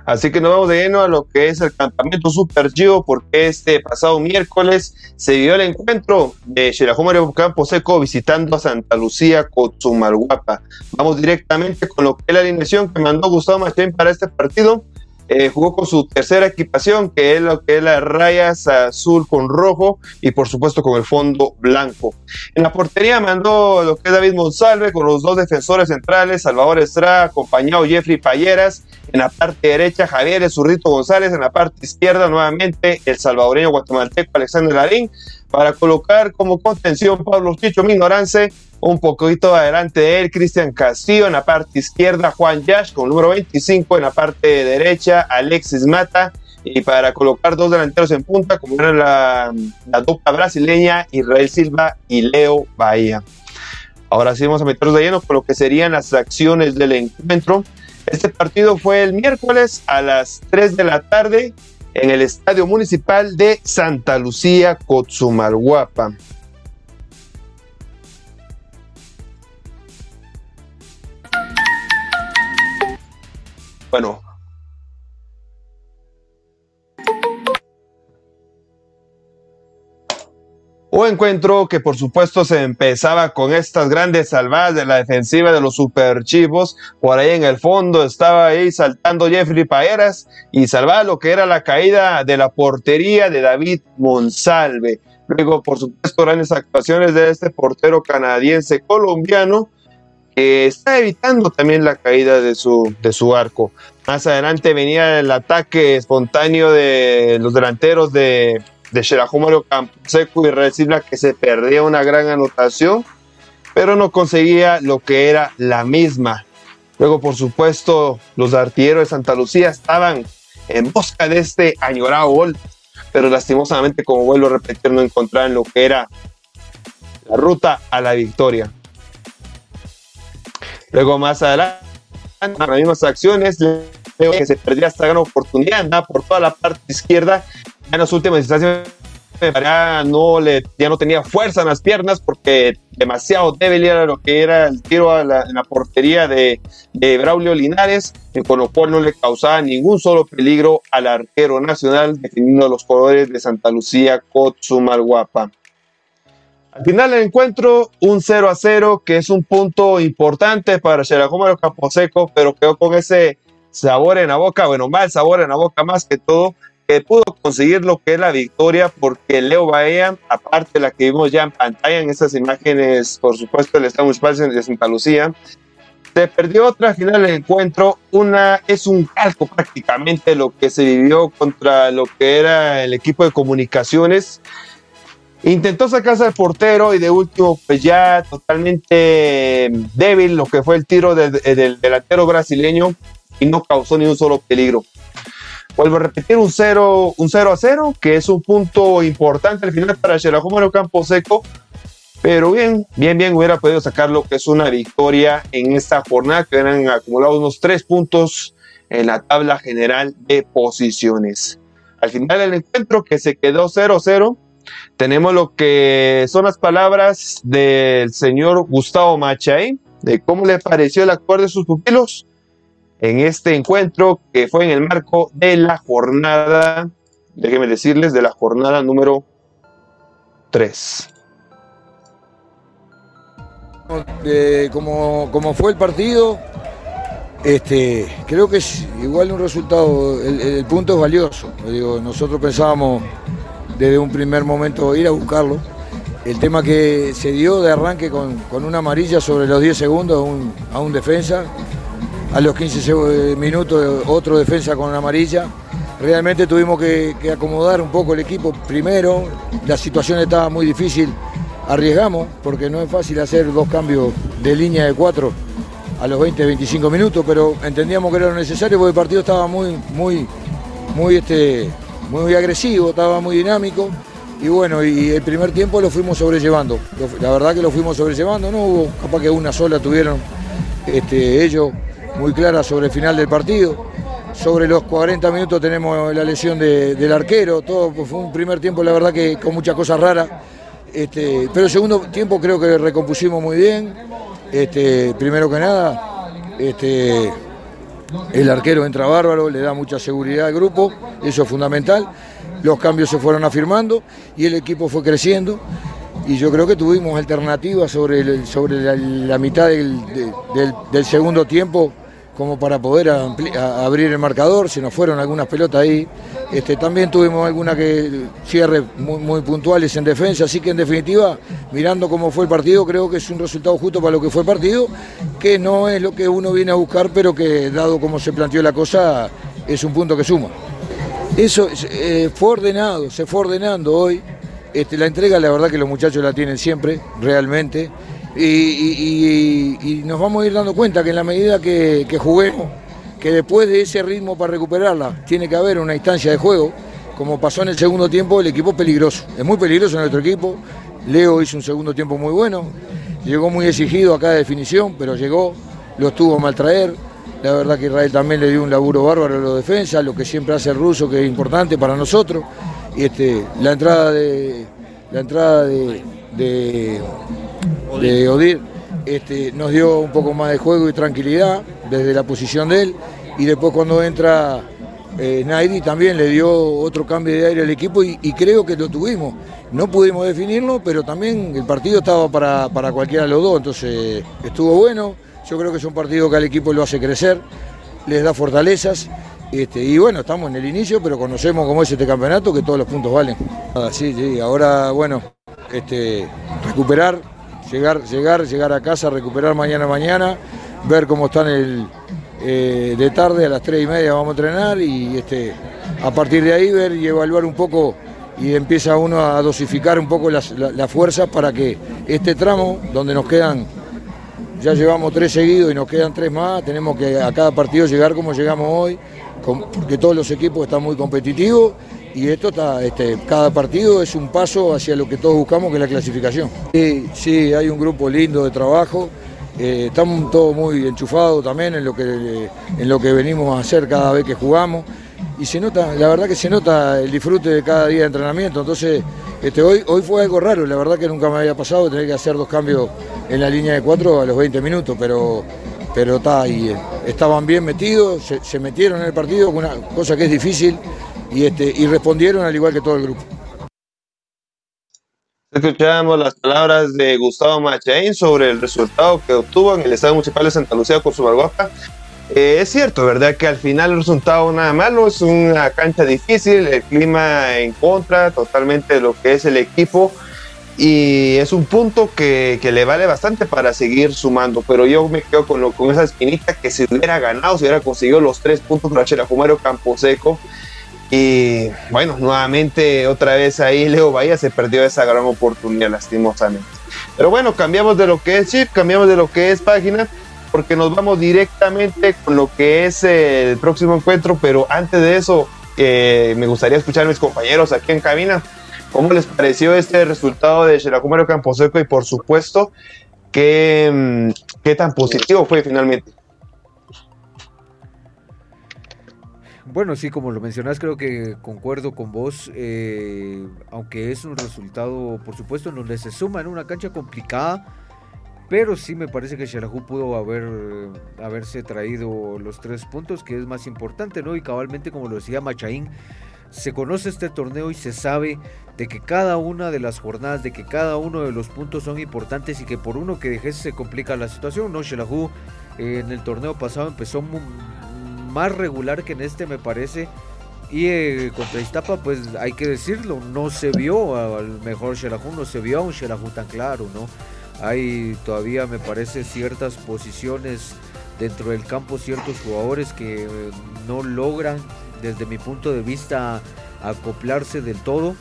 Speaker 3: Así que nos vamos de lleno a lo que es el campamento Super Chivo, porque este pasado miércoles se dio el encuentro de Mario Campo Seco visitando a Santa Lucía Cotzumalguapa. Vamos directamente con lo que es la alineación que mandó Gustavo Machín para este partido. Eh, jugó con su tercera equipación, que es lo que es las rayas azul con rojo y por supuesto con el fondo blanco. En la portería mandó lo que es David Monsalve con los dos defensores centrales, Salvador Estrada, acompañado Jeffrey Payeras. En la parte derecha, Javier Zurrito González. En la parte izquierda, nuevamente, el salvadoreño guatemalteco Alexander Larín. Para colocar como contención Pablo Chicho Minorance un poquito adelante de él, Cristian Castillo, en la parte izquierda, Juan Yash con número 25, en la parte derecha, Alexis Mata, y para colocar dos delanteros en punta, como era la, la dupla brasileña, Israel Silva y Leo Bahía. Ahora sí vamos a meternos de lleno con lo que serían las acciones del encuentro. Este partido fue el miércoles a las 3 de la tarde en el Estadio Municipal de Santa Lucía, Cotzumalguapa. Bueno, Un encuentro que por supuesto se empezaba con estas grandes salvadas de la defensiva de los superchivos. Por ahí en el fondo estaba ahí saltando Jeffrey Paeras y salvaba lo que era la caída de la portería de David Monsalve. Luego, por supuesto, grandes actuaciones de este portero canadiense colombiano que está evitando también la caída de su, de su arco. Más adelante venía el ataque espontáneo de los delanteros de, de Mario Camposeco y Silva que se perdía una gran anotación. pero no conseguía lo que era la misma. Luego, por supuesto, los artilleros de Santa Lucía estaban en busca de este añorado gol, pero lastimosamente, como vuelvo a repetir, no encontraron lo que era la ruta a la victoria. Luego, más adelante, las mismas acciones, que se perdía esta gran oportunidad, andaba por toda la parte izquierda, en las últimas instancias ya no, le, ya no tenía fuerza en las piernas porque demasiado débil era lo que era el tiro a la, en la portería de, Braulio Linares, con lo cual no le causaba ningún solo peligro al arquero nacional, definiendo los colores de Santa Lucía Cotzumalguapa. Al final del encuentro, un 0 a 0, que es un punto importante para Xerajúmaro Camposeco, pero quedó con ese sabor en la boca, bueno, mal sabor en la boca más que todo, pudo conseguir lo que es la victoria porque Leo Bahía, aparte de la que vimos ya en pantalla en estas imágenes, por supuesto, el Estado Municipal de Santa Lucía, se perdió otra final del encuentro, una es un calco prácticamente lo que se vivió contra lo que era el equipo de comunicaciones. Intentó sacarse al portero y de último, pues ya totalmente débil lo que fue el tiro del, del delantero brasileño y no causó ni un solo peligro. Vuelvo a repetir, un 0, un 0 a 0, que es un punto importante al final para Xerajúmaro Campo Seco. Pero bien, bien, bien hubiera podido sacar lo que es una victoria en esta jornada, que eran acumulados unos tres puntos en la tabla general de posiciones. Al final del encuentro, que se quedó 0-0, tenemos lo que son las palabras del señor Gustavo Machay, de cómo le pareció el acuerdo de sus pupilos en este encuentro que fue en el marco de la jornada, déjenme decirles, de la jornada número 3.
Speaker 7: como, como fue el partido, este, creo que es igual un resultado, el, punto es valioso. Nosotros pensábamos desde un primer momento ir a buscarlo. El tema que se dio de arranque con, con una amarilla sobre los 10 segundos a un, a un defensa, a los 15 minutos otro defensa con amarilla. Realmente tuvimos que, que, acomodar un poco el equipo primero, la situación estaba muy difícil, arriesgamos porque no es fácil hacer dos cambios de línea de cuatro a los 20, 25 minutos, pero entendíamos que era lo necesario porque el partido estaba muy, muy, muy, este, muy agresivo, estaba muy dinámico. Y bueno, y el primer tiempo lo fuimos sobrellevando, la verdad que lo fuimos sobrellevando, no hubo, capaz que una sola tuvieron este, ellos muy clara sobre el final del partido. Sobre los 40 minutos tenemos la lesión de, del arquero, todo fue un primer tiempo, la verdad que con muchas cosas raras. Este, pero el segundo tiempo creo que recompusimos muy bien. Este, primero que nada, este, el arquero entra bárbaro, le da mucha seguridad al grupo, eso es fundamental. Los cambios se fueron afirmando y el equipo fue creciendo y yo creo que tuvimos alternativas sobre, sobre la, mitad del, segundo tiempo como para poder abrir el marcador, se nos fueron algunas pelotas ahí. Este, también tuvimos algunas que cierre muy, puntuales en defensa, así que en definitiva, mirando cómo fue el partido, creo que es un resultado justo para lo que fue el partido, que no es lo que uno viene a buscar, pero que dado como se planteó la cosa, es un punto que suma. Eso eh, fue ordenado, se fue ordenando hoy. Este, la entrega, la verdad que los muchachos la tienen siempre, realmente. Y, nos vamos a ir dando cuenta que en la medida que, que, juguemos, que después de ese ritmo para recuperarla, tiene que haber una instancia de juego, como pasó en el segundo tiempo, el equipo es peligroso, es muy peligroso nuestro equipo. Leo hizo un segundo tiempo muy bueno, llegó muy exigido a cada definición, pero llegó, lo estuvo a maltraer. La verdad que Israel también le dio un laburo bárbaro a los defensas, lo que siempre hace el ruso, que es importante para nosotros. Y este, la entrada de, la entrada de, de de Odir este, nos dio un poco más de juego y tranquilidad desde la posición de él y después cuando entra eh, Naidi también le dio otro cambio de aire al equipo y, creo que lo tuvimos. No pudimos definirlo, pero también el partido estaba para, para cualquiera de los dos, entonces estuvo bueno. Yo creo que es un partido que al equipo lo hace crecer, les da fortalezas. Este, y bueno, estamos en el inicio, pero conocemos cómo es este campeonato, que todos los puntos valen. Ah, sí, sí, ahora bueno, este, recuperar, llegar, llegar, llegar a casa, recuperar mañana mañana, ver cómo están el, eh, de tarde a las 3 y media vamos a entrenar y este, a partir de ahí ver y evaluar un poco y empieza uno a dosificar un poco las- la, la fuerza para que este tramo, donde nos quedan, ya llevamos tres seguidos y nos quedan tres más, tenemos que a cada partido llegar como llegamos hoy, con- porque todos los equipos están muy competitivos y esto está, este, cada partido es un paso hacia lo que todos buscamos, que es la clasificación. Sí, sí, hay un grupo lindo de trabajo. eh, estamos todos muy enchufados también en lo, que, en lo que venimos a hacer cada vez que jugamos y se nota, la verdad que se nota el disfrute de cada día de entrenamiento. Entonces, este, hoy, hoy fue algo raro, la verdad que nunca me había pasado tener que hacer dos cambios en la línea de cuatro a los 20 minutos, pero pero está ahí, eh, estaban bien metidos, se, se metieron en el partido, una cosa que es difícil, y, este, y respondieron al igual que todo el grupo.
Speaker 3: Escuchamos las palabras de Gustavo Machain sobre el resultado que obtuvo en el Estado Municipal de Santa Lucía con su Barguapa. Eh, es cierto, ¿verdad? Que al final el resultado nada malo, es una cancha difícil, el clima en contra totalmente lo que es el equipo y es un punto que, que le vale bastante para seguir sumando, pero yo me quedo con, lo, con esa espinita que si hubiera ganado, si hubiera conseguido los tres puntos para Chelajumario Camposeco y bueno, nuevamente otra vez ahí Leo Bahía se perdió esa gran oportunidad lastimosamente. Pero bueno, cambiamos de lo que es chip, cambiamos de lo que es página, porque nos vamos directamente con lo que es el próximo encuentro, pero antes de eso eh, me gustaría escuchar a mis compañeros aquí en cabina. ¿Cómo les pareció este resultado de Xelajumario Camposeco y por supuesto qué, qué tan positivo fue finalmente?
Speaker 2: Bueno, sí, como lo mencionas, creo que concuerdo con vos, eh, aunque es un resultado, por supuesto, en donde se suma en una cancha complicada, pero sí me parece que Xelajú pudo haber, haberse traído los tres puntos, que es más importante, ¿no? Y cabalmente, como lo decía Machaín, se conoce este torneo y se sabe de que cada una de las jornadas, de que cada uno de los puntos son importantes y que por uno que dejese se complica la situación, ¿no? Xelajú eh, en el torneo pasado empezó mu- más regular que en este me parece. Y eh, contra Iztapa pues hay que decirlo no se vio al mejor Xelajú no se vio a un Xelajú tan claro no hay todavía me parece ciertas posiciones dentro del campo ciertos jugadores que eh, no logran desde mi punto de vista acoplarse del todo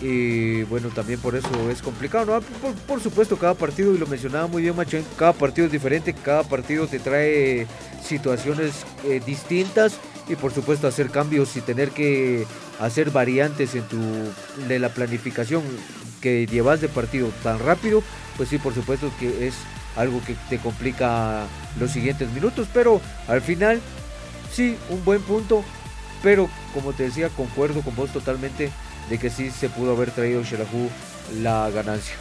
Speaker 2: y bueno, también por eso es complicado, ¿no? Por, por supuesto, cada partido, y lo mencionaba muy bien Machén, cada partido es diferente, cada partido te trae situaciones eh, distintas y por supuesto hacer cambios y tener que hacer variantes en tu de la planificación que llevas de partido tan rápido, pues sí, por supuesto que es algo que te complica los siguientes minutos, pero al final sí, un buen punto, pero como te decía, concuerdo con vos totalmente de que sí se pudo haber traído Xelajú la ganancia.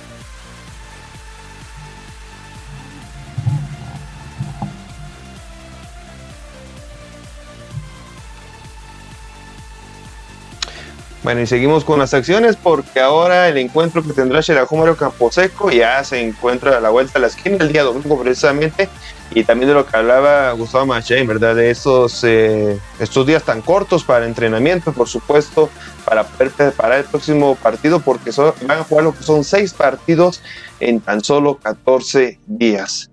Speaker 3: Bueno, y seguimos con las acciones porque ahora el encuentro que tendrá Xelajumario Camposeco ya se encuentra a la vuelta de la esquina el día domingo precisamente y también de lo que hablaba Gustavo Machain, ¿verdad? De esos, eh, estos días tan cortos para entrenamiento, por supuesto, para poder preparar el próximo partido porque son, van a jugar lo que son seis partidos en tan solo 14 días.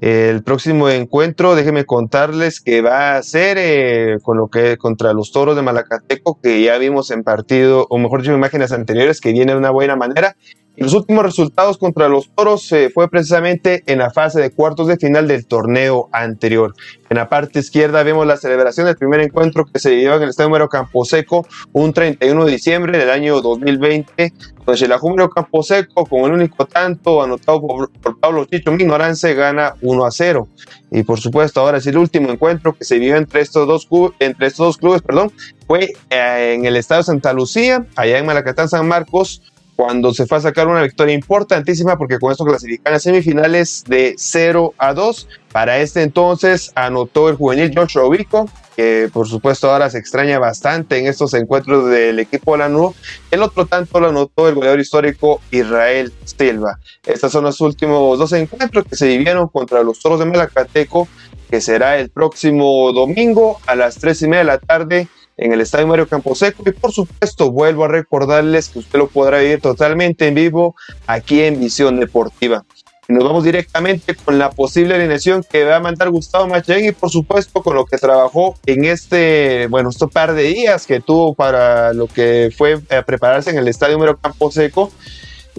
Speaker 3: El próximo encuentro, déjenme contarles que va a ser eh, con lo que contra los toros de Malacateco, que ya vimos en partido, o mejor dicho, en imágenes anteriores, que viene de una buena manera. Los últimos resultados contra los toros eh, fue precisamente en la fase de cuartos de final del torneo anterior. En la parte izquierda vemos la celebración del primer encuentro que se llevó en el Estadio Número Camposeco un 31 de diciembre del año 2020, donde el Número Camposeco, con el único tanto anotado por, Pablo Chicho Mignorance, gana 1 a 0. Y por supuesto, ahora es el último encuentro que se vivió entre estos dos, entre estos dos clubes, perdón, fue eh, en el Estado de Santa Lucía, allá en Malacatán, San Marcos, cuando se fue a sacar una victoria importantísima porque con esto clasifican a semifinales de 0 a 2. Para este entonces anotó el juvenil Joshua Ubico, que por supuesto ahora se extraña bastante en estos encuentros del equipo de la NU. El otro tanto lo anotó el goleador histórico Israel Silva. Estos son los últimos dos encuentros que se vivieron contra los Toros de Malacateco, que será el próximo domingo a las 3 y media de la tarde en el Estadio Mario Camposeco. Y por supuesto, vuelvo a recordarles que usted lo podrá vivir totalmente en vivo aquí en Visión Deportiva. Y nos vamos directamente con la posible alineación que va a mandar Gustavo Machain y por supuesto con lo que trabajó en este, bueno, este par de días que tuvo para lo que fue eh, prepararse en el estadio Mero Campo Seco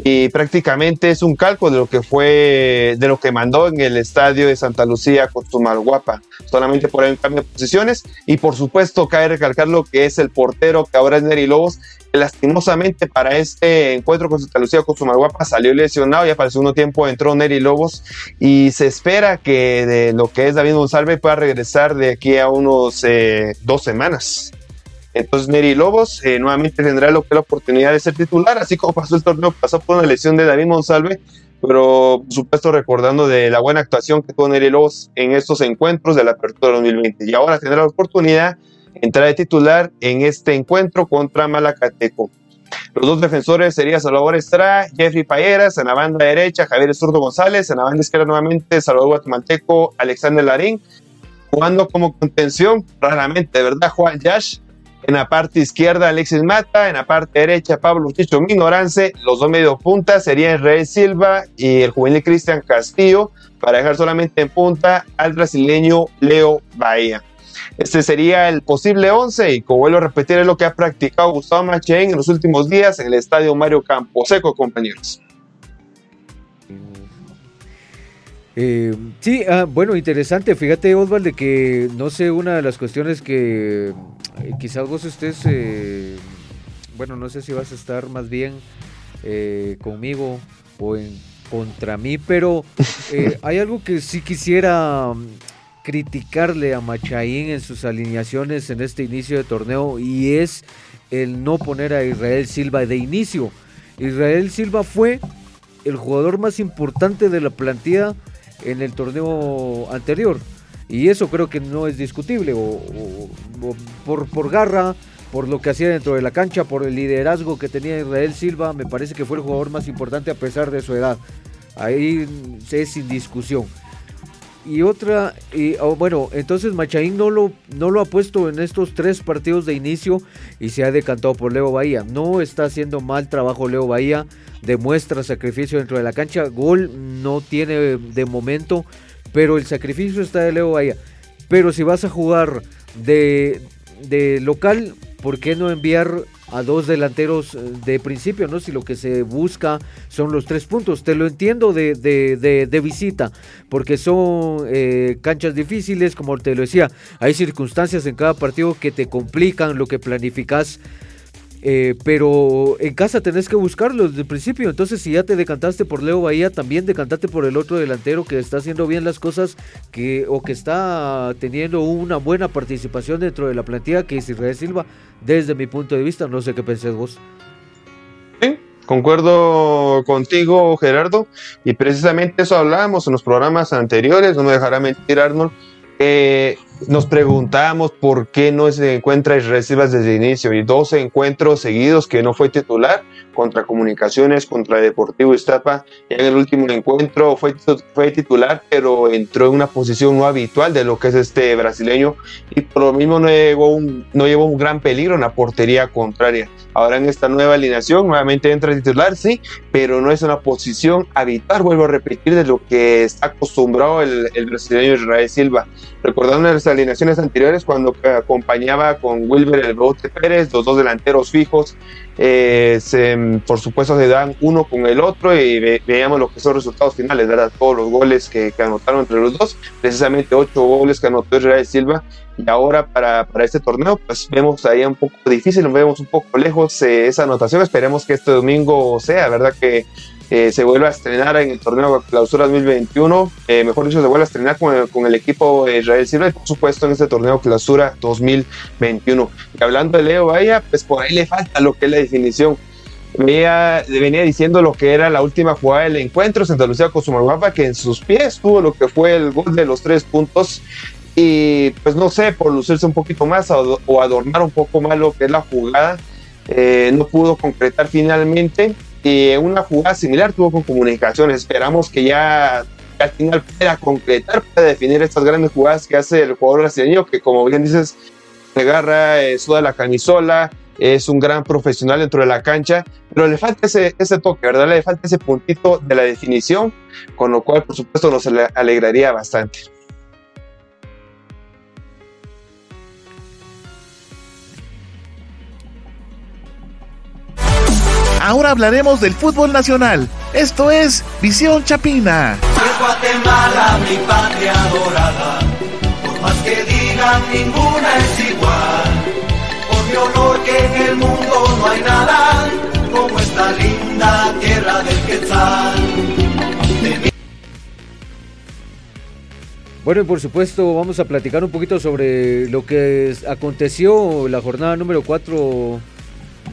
Speaker 3: y prácticamente es un calco de lo que fue, de lo que mandó en el estadio de Santa Lucía con Guapa. Solamente por un cambio de posiciones y por supuesto cabe recalcar lo que es el portero que ahora es Neri Lobos, lastimosamente para este encuentro con Santa Lucía con Guapa salió lesionado y para segundo tiempo entró Neri Lobos y se espera que de lo que es David González pueda regresar de aquí a unos eh, dos semanas. Entonces Neri Lobos eh, nuevamente tendrá lo que la oportunidad de ser titular, así como pasó el torneo, pasó por una lesión de David Monsalve, pero por supuesto recordando de la buena actuación que tuvo Neri Lobos en estos encuentros de la apertura 2020. Y ahora tendrá la oportunidad de entrar de titular en este encuentro contra Malacateco. Los dos defensores serían Salvador Estrada, Jeffrey Payeras, en la banda derecha Javier Zurdo González, en la banda izquierda nuevamente Salvador Guatemalteco, Alexander Larín, jugando como contención, raramente, ¿verdad? Juan Yash, en la parte izquierda, Alexis Mata. En la parte derecha, Pablo Chicho Minorance. Los dos medio puntas serían Israel Silva y el juvenil Cristian Castillo. Para dejar solamente en punta al brasileño Leo Bahía. Este sería el posible 11 y como vuelvo a repetir es lo que ha practicado Gustavo Machen en los últimos días en el estadio Mario Camposeco, compañeros.
Speaker 2: Eh, sí, ah, bueno, interesante. Fíjate, Osvaldo, que no sé, una de las cuestiones que eh, quizás vos estés, eh, bueno, no sé si vas a estar más bien eh, conmigo o en contra mí, pero hay algo que sí quisiera mm, criticarle a Machaín en sus alineaciones en este inicio de torneo y es el no poner a Israel Silva de inicio. Israel Silva fue el jugador más importante de la plantilla en el torneo anterior. Y eso creo que no es discutible, o, por, por garra, por lo que hacía dentro de la cancha, por el liderazgo que tenía Israel Silva, me parece que fue el jugador más importante a pesar de su edad. Ahí es sin discusión. Y otra, y, oh, bueno, entonces Machaín no lo, no lo ha puesto en estos tres partidos de inicio y se ha decantado por Leo Bahía. No está haciendo mal trabajo Leo Bahía, demuestra sacrificio dentro de la cancha, gol no tiene de momento, pero el sacrificio está de Leo Bahía. Pero si vas a jugar de, de local, ¿por qué no enviar a dos delanteros eh, de principio, ¿no? Si lo que se busca son los tres puntos. Te lo entiendo de, de, de, visita, porque son eh, canchas difíciles, como te lo decía, hay circunstancias en cada partido que te complican lo que planificas eh, pero en casa tenés que buscarlo desde el principio. Entonces, si ya te decantaste por Leo Bahía, también decantate por el otro delantero que está haciendo bien las cosas que, o que está teniendo una buena participación dentro de la plantilla, que es Israel Silva, desde mi punto de vista. No sé qué pensés vos.
Speaker 3: Sí, concuerdo contigo, Gerardo. Y precisamente eso hablábamos en los programas anteriores. No me dejará mentir, Arnold. Nos preguntamos por qué no se encuentra Israel Silva desde el inicio y dos encuentros seguidos que no fue titular contra Comunicaciones, contra Deportivo Iztapa. en el último encuentro fue, fue titular, pero entró en una posición no habitual de lo que es este brasileño y por lo mismo no llevó un, no llevó un gran peligro en la portería contraria. Ahora en esta nueva alineación nuevamente entra titular, sí, pero no es una posición habitual, vuelvo a repetir, de lo que está acostumbrado el, el brasileño Israel Silva. Recordando las alineaciones anteriores cuando acompañaba con Wilber el Bote Pérez, los dos delanteros fijos, eh, por supuesto se dan uno con el otro y veíamos lo que son resultados finales, ¿verdad? Todos los goles que, anotaron entre los dos, precisamente ocho goles que anotó Israel Silva y ahora para, para, este torneo pues vemos ahí un poco difícil, vemos un poco lejos eh, esa anotación, esperemos que este domingo sea, ¿verdad? Que eh, se vuelve a estrenar en el torneo Clausura 2021, eh, mejor dicho, se vuelve a estrenar con con el equipo Israel Silva por supuesto en este torneo Clausura 2021. Y hablando de Leo Vaya, pues por ahí le falta lo que es la definición. Venía, venía diciendo lo que era la última jugada del encuentro, Santa Lucía con Sumaguapa, que en sus pies tuvo lo que fue el gol de los tres puntos y pues no sé, por lucirse un poquito más o, adornar un poco más lo que es la jugada, eh, no pudo concretar finalmente y una jugada similar tuvo con comunicaciones. Esperamos que ya, al final pueda concretar, pueda definir estas grandes jugadas que hace el jugador brasileño, que como bien dices, agarra, eh, suda la camisola, es un gran profesional dentro de la cancha, pero le falta ese, ese toque, ¿verdad? Le falta ese puntito de la definición, con lo cual, por supuesto, nos alegraría bastante.
Speaker 6: Ahora hablaremos del fútbol nacional. Esto es Visión Chapina.
Speaker 8: Guatemala, mi patria dorada, por más que digan, ninguna es igual. Por mi honor que en el mundo no hay nada como esta linda tierra del Quetzal.
Speaker 2: Bueno, y por supuesto vamos a platicar un poquito sobre lo que aconteció la jornada número 4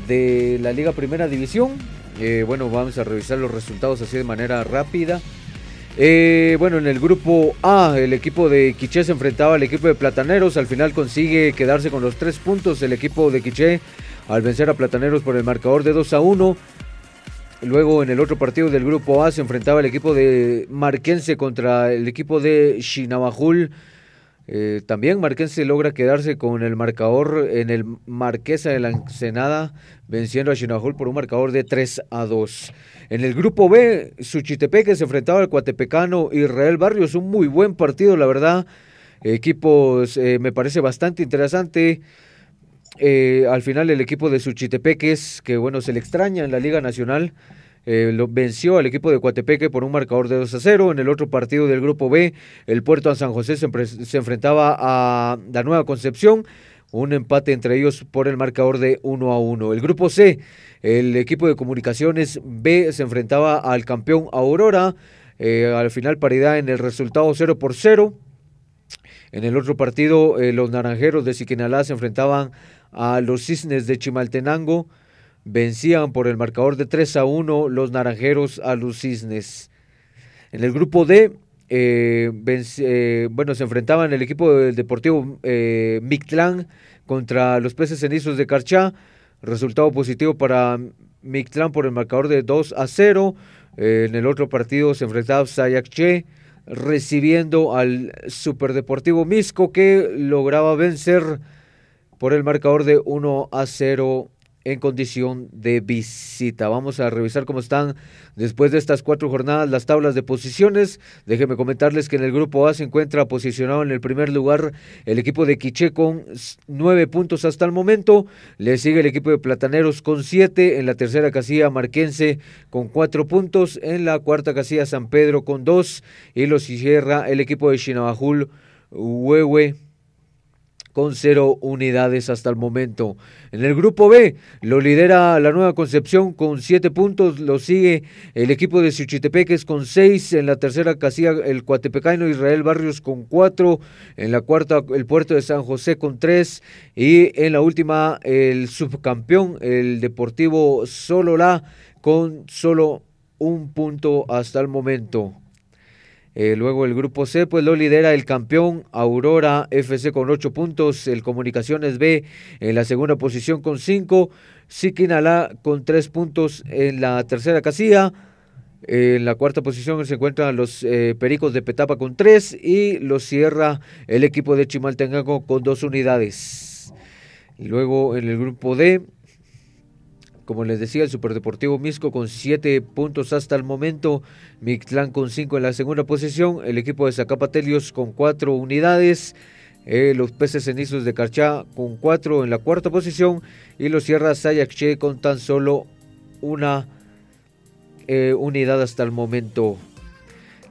Speaker 2: de la Liga Primera División. Eh, bueno, vamos a revisar los resultados así de manera rápida. Eh, bueno, en el grupo A, el equipo de Quiché se enfrentaba al equipo de Plataneros. Al final consigue quedarse con los tres puntos el equipo de Quiché al vencer a Plataneros por el marcador de 2 a 1. Luego en el otro partido del grupo A se enfrentaba el equipo de Marquense contra el equipo de Chinabajul. Eh, también Marquense logra quedarse con el marcador en el Marquesa de la Ensenada, venciendo a Chinabajul por un marcador de 3 a 2. En el grupo B, Suchitepeque se enfrentaba al Cuatepecano Israel Barrios, un muy buen partido, la verdad. Equipos, eh, me parece bastante interesante. Eh, al final el equipo de Suchitepeques, que bueno, se le extraña en la Liga Nacional, eh, lo venció al equipo de Coatepeque por un marcador de 2 a 0. En el otro partido del grupo B, el Puerto de San José se, enfrentaba a la Nueva Concepción. Un empate entre ellos por el marcador de 1 a 1. El grupo C, el equipo de comunicaciones B se enfrentaba al campeón Aurora. Eh, al final paridad en el resultado 0 por 0. En el otro partido, los naranjeros de Siquinalá se enfrentaban a los cisnes de Chimaltenango. Vencían por el marcador de 3 a 1 los naranjeros a los cisnes. En el grupo D, eh, eh, bueno, se enfrentaban el equipo del Deportivo eh, Mictlán contra los peces cenizos de Carchá. Resultado positivo para Mictlán por el marcador de 2 a 0. en el otro partido se enfrentaba Sayakche recibiendo al Superdeportivo Misco que lograba vencer por el marcador de 1 a 0 en condición de visita. Vamos a revisar cómo están después de estas cuatro jornadas las tablas de posiciones. Déjenme comentarles que en el grupo A se encuentra posicionado en el primer lugar el equipo de Quiché con nueve puntos hasta el momento. Le sigue el equipo de Plataneros con siete. En la tercera casilla Marquense con cuatro puntos. En la cuarta casilla San Pedro con dos. Y los cierra el equipo de Chinabajul Huehue con cero unidades hasta el momento. En el grupo B lo lidera la Nueva Concepción con siete puntos, lo sigue el equipo de Suchitepeques con seis, en la tercera casilla el Cuatepecaino Israel Barrios con cuatro, en la cuarta el Puerto de San José con tres y en la última el subcampeón, el Deportivo Solola con solo un punto hasta el momento. Eh, luego el grupo C, pues lo lidera el campeón Aurora FC con ocho puntos, el Comunicaciones B en la segunda posición con cinco, Siquinalá con tres puntos en la tercera casilla. En la cuarta posición se encuentran los eh, Pericos de Petapa con tres y los cierra el equipo de Chimaltenango con dos unidades. luego en el grupo D como les decía, el Superdeportivo Misco con siete puntos hasta el momento. Mictlán con cinco en la segunda posición. El equipo de Zacapatelios con cuatro unidades. Eh, los peces cenizos de Carchá con cuatro en la cuarta posición. Y los Sierras Sayakche con tan solo una eh, unidad hasta el momento.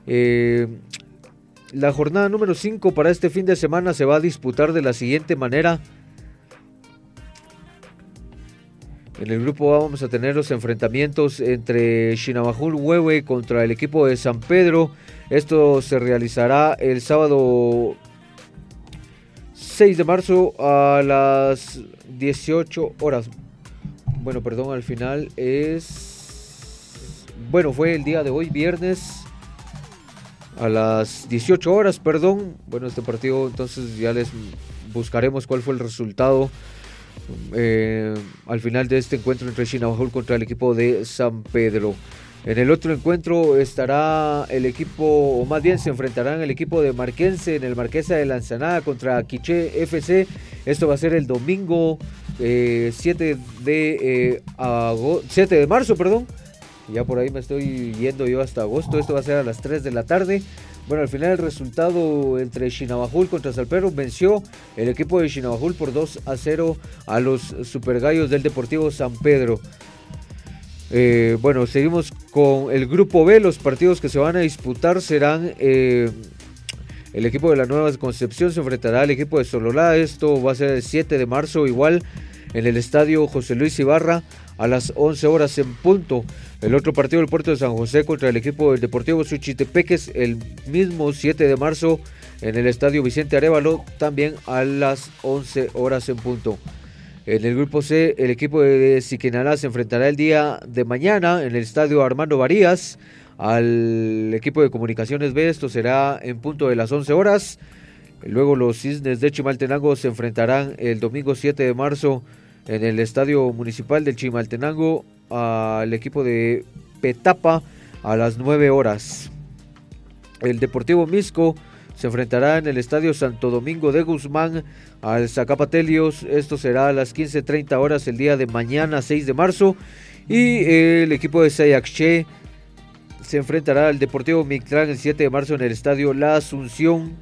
Speaker 2: Eh, la jornada número 5 para este fin de semana se va a disputar de la siguiente manera. En el grupo vamos a tener los enfrentamientos entre Shinabajul Huehue contra el equipo de San Pedro. Esto se realizará el sábado 6 de marzo a las 18 horas. Bueno, perdón, al final es... Bueno, fue el día de hoy, viernes, a las 18 horas, perdón. Bueno, este partido entonces ya les buscaremos cuál fue el resultado eh, al final de este encuentro entre Chinabajul contra el equipo de San Pedro. En el otro encuentro estará el equipo, o más bien se enfrentarán el equipo de Marquense en el Marquesa de Lanzanada contra Quiché FC. Esto va a ser el domingo eh, 7 de eh, ago- 7 de marzo, perdón. Ya por ahí me estoy yendo yo hasta agosto. Esto va a ser a las 3 de la tarde. Bueno, al final el resultado entre Chinabajul contra Salperro venció el equipo de Chinabajul por 2 a 0 a los Supergallos del Deportivo San Pedro. Eh, bueno, seguimos con el grupo B. Los partidos que se van a disputar serán eh, el equipo de la Nueva Concepción se enfrentará al equipo de Sololá. Esto va a ser el 7 de marzo, igual en el estadio José Luis Ibarra a las 11 horas en punto. El otro partido del Puerto de San José contra el equipo del Deportivo Suchitepeques el mismo 7 de marzo en el estadio Vicente Arevalo, también a las 11 horas en punto. En el grupo C, el equipo de Siquinalá se enfrentará el día de mañana en el estadio Armando Varías al equipo de Comunicaciones B. Esto será en punto de las 11 horas. Luego los Cisnes de Chimaltenango se enfrentarán el domingo 7 de marzo en el estadio municipal del Chimaltenango al equipo de Petapa a las 9 horas. El Deportivo Misco se enfrentará en el Estadio Santo Domingo de Guzmán al Zacapatelios. Esto será a las 15.30 horas el día de mañana 6 de marzo. Y el equipo de Sayaxche se enfrentará al Deportivo Mictlán el 7 de marzo en el Estadio La Asunción.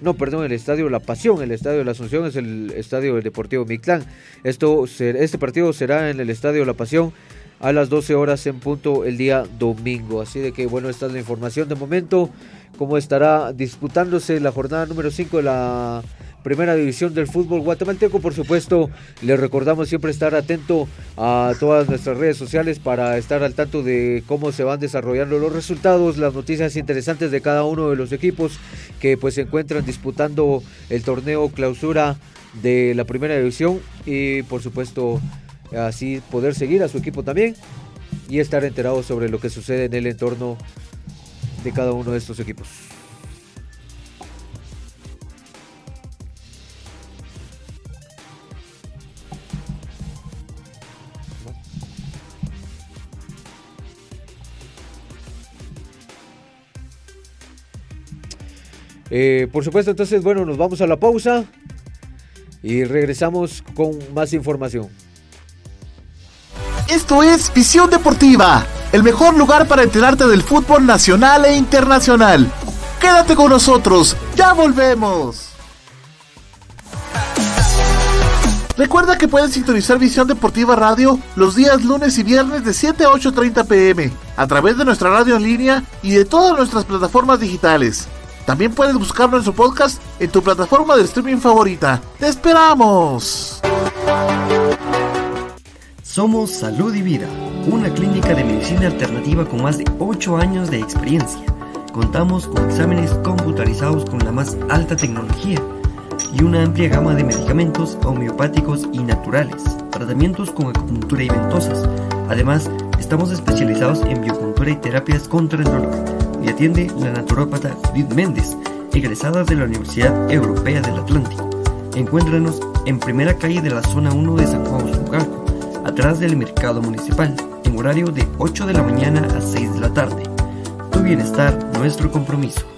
Speaker 2: No, perdón, el Estadio La Pasión. El Estadio La Asunción es el Estadio del Deportivo Mictlán. Esto, este partido será en el Estadio La Pasión a las 12 horas en punto el día domingo. Así de que bueno, esta es la información de momento. Cómo estará disputándose la jornada número 5 de la primera división del fútbol guatemalteco. Por supuesto, le recordamos siempre estar atento a todas nuestras redes sociales para estar al tanto de cómo se van desarrollando los resultados, las noticias interesantes de cada uno de los equipos que pues se encuentran disputando el torneo clausura de la primera división y por supuesto así poder seguir a su equipo también y estar enterados sobre lo que sucede en el entorno de cada uno de estos equipos. Eh, por supuesto, entonces, bueno, nos vamos a la pausa y regresamos con más información.
Speaker 6: Esto es Visión Deportiva, el mejor lugar para enterarte del fútbol nacional e internacional. Quédate con nosotros, ya volvemos. Recuerda que puedes sintonizar Visión Deportiva Radio los días lunes y viernes de 7 a 8.30 pm a través de nuestra radio en línea y de todas nuestras plataformas digitales. También puedes buscarlo en su podcast en tu plataforma de streaming favorita. ¡Te esperamos!
Speaker 9: Somos Salud y Vida, una clínica de medicina alternativa con más de 8 años de experiencia. Contamos con exámenes computarizados con la más alta tecnología y una amplia gama de medicamentos homeopáticos y naturales, tratamientos con acupuntura y ventosas. Además, estamos especializados en biocultura y terapias contra el dolor y atiende la naturópata Judith Méndez, egresada de la Universidad Europea del Atlántico. Encuéntranos en primera calle de la zona 1 de San Juan Usucalco, atrás del mercado municipal, en horario de 8 de la mañana a 6 de la tarde. Tu bienestar, nuestro compromiso.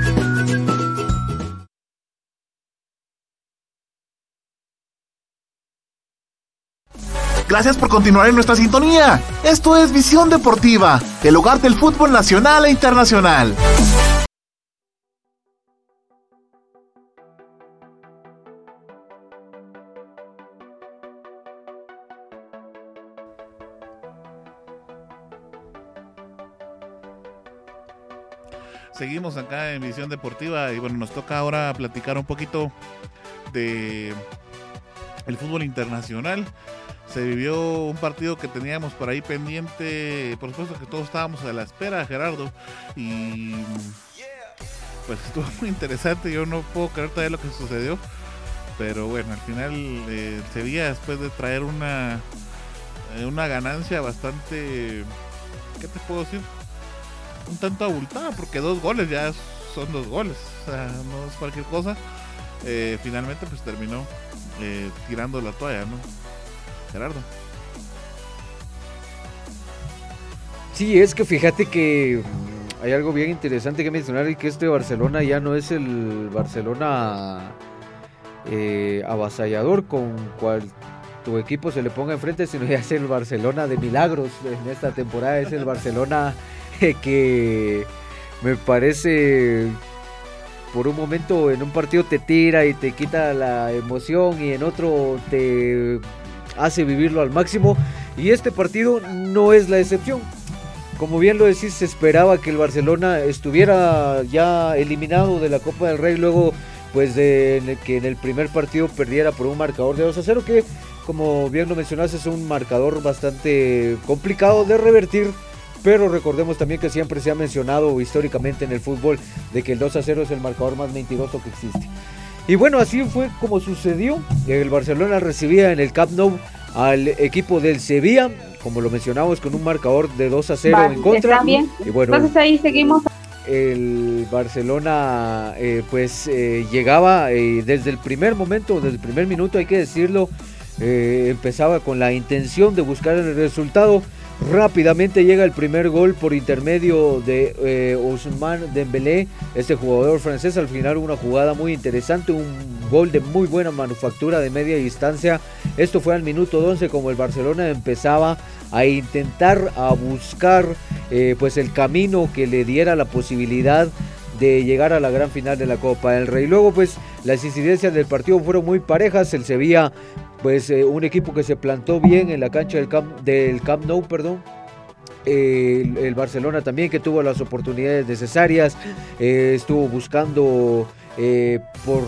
Speaker 6: Gracias por continuar en nuestra sintonía. Esto es Visión Deportiva, el hogar del fútbol nacional e internacional.
Speaker 1: Seguimos acá en Visión Deportiva y bueno, nos toca ahora platicar un poquito de el fútbol internacional. Se vivió un partido que teníamos por ahí pendiente, por supuesto que todos estábamos a la espera, Gerardo, y pues estuvo muy interesante, yo no puedo creer todavía lo que sucedió, pero bueno, al final eh, Sevilla después de traer una, eh, una ganancia bastante, ¿qué te puedo decir? Un tanto abultada, porque dos goles ya son dos goles, o sea, no es cualquier cosa. Eh, finalmente pues terminó eh, tirando la toalla, ¿no? Gerardo.
Speaker 2: Sí, es que fíjate que hay algo bien interesante que mencionar y que este Barcelona ya no es el Barcelona eh, avasallador con cual tu equipo se le ponga enfrente, sino ya es el Barcelona de milagros en esta temporada, es el Barcelona que me parece por un momento en un partido te tira y te quita la emoción y en otro te hace vivirlo al máximo y este partido no es la excepción. Como bien lo decís, se esperaba que el Barcelona estuviera ya eliminado de la Copa del Rey luego pues de que en el primer partido perdiera por un marcador de 2 a 0 que como bien lo mencionaste es un marcador bastante complicado de revertir pero recordemos también que siempre se ha mencionado históricamente en el fútbol de que el 2 a 0 es el marcador más mentiroso que existe. Y bueno, así fue como sucedió. El Barcelona recibía en el Camp Nou al equipo del Sevilla, como lo mencionamos, con un marcador de 2 a 0
Speaker 5: Vale,
Speaker 2: en contra.
Speaker 5: está bien.
Speaker 2: Y bueno,
Speaker 5: Entonces ahí seguimos.
Speaker 2: el Barcelona eh, pues eh, llegaba eh, desde el primer momento, desde el primer minuto hay que decirlo, eh, empezaba con la intención de buscar el resultado. Rápidamente llega el primer gol por intermedio de eh, Ousmane Dembélé, este jugador francés. Al final una jugada muy interesante, un gol de muy buena manufactura de media distancia. Esto fue al minuto 11 como el Barcelona empezaba a intentar a buscar eh, pues el camino que le diera la posibilidad de llegar a la gran final de la Copa del Rey. Luego pues las incidencias del partido fueron muy parejas. El Sevilla pues eh, un equipo que se plantó bien en la cancha del Camp, del Camp Nou, perdón. El, el Barcelona también que tuvo las oportunidades necesarias, eh, estuvo buscando eh, por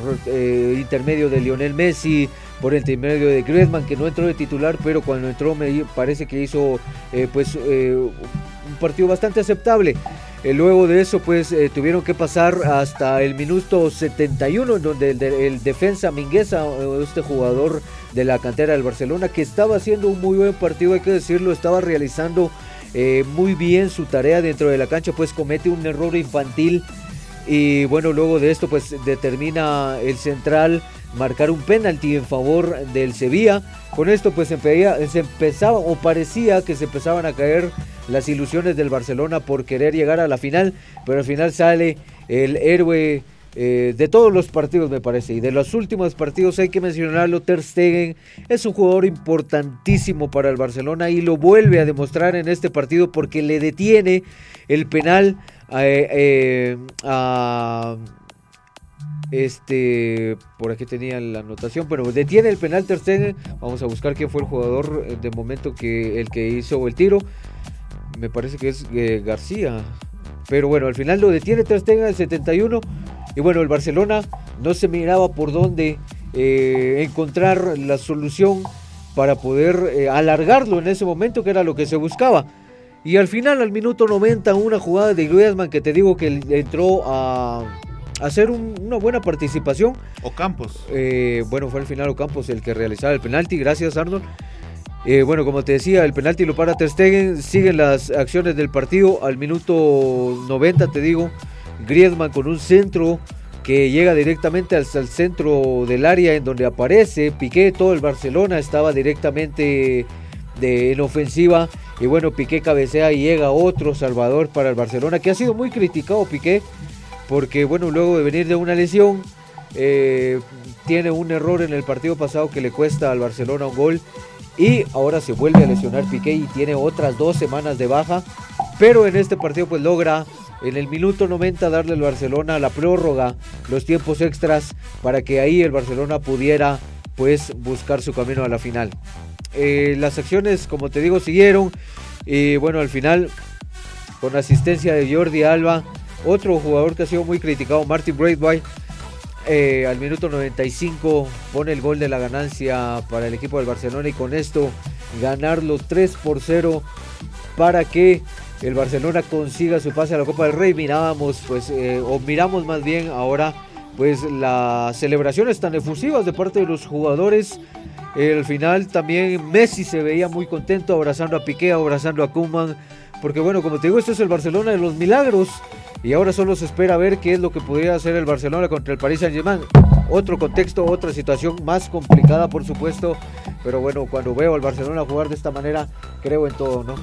Speaker 2: intermedio de Lionel Messi, por intermedio de Griezmann que no entró de titular, pero cuando entró me parece que hizo pues un partido bastante aceptable. Eh, luego de eso, pues eh, tuvieron que pasar hasta el minuto 71, en donde el, de- el defensa Mingueza, este jugador de la cantera del Barcelona, que estaba haciendo un muy buen partido, hay que decirlo, estaba realizando eh, muy bien su tarea dentro de la cancha, pues comete un error infantil. Y bueno, luego de esto, pues determina el central marcar un penalti en favor del Sevilla. Con esto, pues se, empezaba o parecía que se empezaban a caer las ilusiones del Barcelona por querer llegar a la final, pero al final sale el héroe eh, de todos los partidos me parece y de los últimos partidos hay que mencionarlo Ter Stegen es un jugador importantísimo para el Barcelona y lo vuelve a demostrar en este partido porque le detiene el penal eh, eh, a este por aquí tenía la anotación pero detiene el penal Ter vamos a buscar quién fue el jugador de momento que el que hizo el tiro. Me parece que es García. Pero bueno al final lo detiene Ter el 71 y bueno, el Barcelona no se miraba por dónde eh, encontrar la solución para poder eh, alargarlo en ese momento, que era lo que se buscaba. Y al final, al minuto 90, una jugada de Griezmann que te digo que entró a, hacer una buena participación.
Speaker 1: O Campos.
Speaker 2: Eh, bueno, fue al final Ocampos el que realizaba el penalti. Gracias, Arnold. bueno, como te decía, el penalti lo para Ter Stegen. Siguen las acciones del partido. Al minuto 90, te digo, Griezmann con un centro que llega directamente al, centro del área en donde aparece Piqué, todo el Barcelona estaba directamente de, en ofensiva y bueno, Piqué cabecea y llega otro Salvador para el Barcelona que ha sido muy criticado Piqué porque bueno, luego de venir de una lesión eh, tiene un error en el partido pasado que le cuesta al Barcelona un gol y ahora se vuelve a lesionar Piqué y tiene otras dos semanas de baja pero en este partido pues logra en el minuto 90 darle al Barcelona la prórroga, los tiempos extras, para que ahí el Barcelona pudiera pues buscar su camino a la final. Eh, las acciones, como te digo, siguieron y bueno, al final con asistencia de Jordi Alba, otro jugador que ha sido muy criticado, Martin Braithwaite, eh, al minuto 95 pone el gol de la ganancia para el equipo del Barcelona y con esto ganarlo 3 por 0 para que el Barcelona consiga su pase a la Copa del Rey. Mirábamos, pues, eh, o miramos más bien ahora, pues, las celebraciones tan efusivas de parte de los jugadores. al final también Messi se veía muy contento abrazando a Piqué, abrazando a Koeman. Porque bueno, como te digo, este es el Barcelona de los milagros. Y ahora solo se espera ver qué es lo que podría hacer el Barcelona contra el Paris Saint Germain. Otro contexto, otra situación más complicada, por supuesto. Pero bueno, cuando veo al Barcelona jugar de esta manera, creo en todo, ¿no?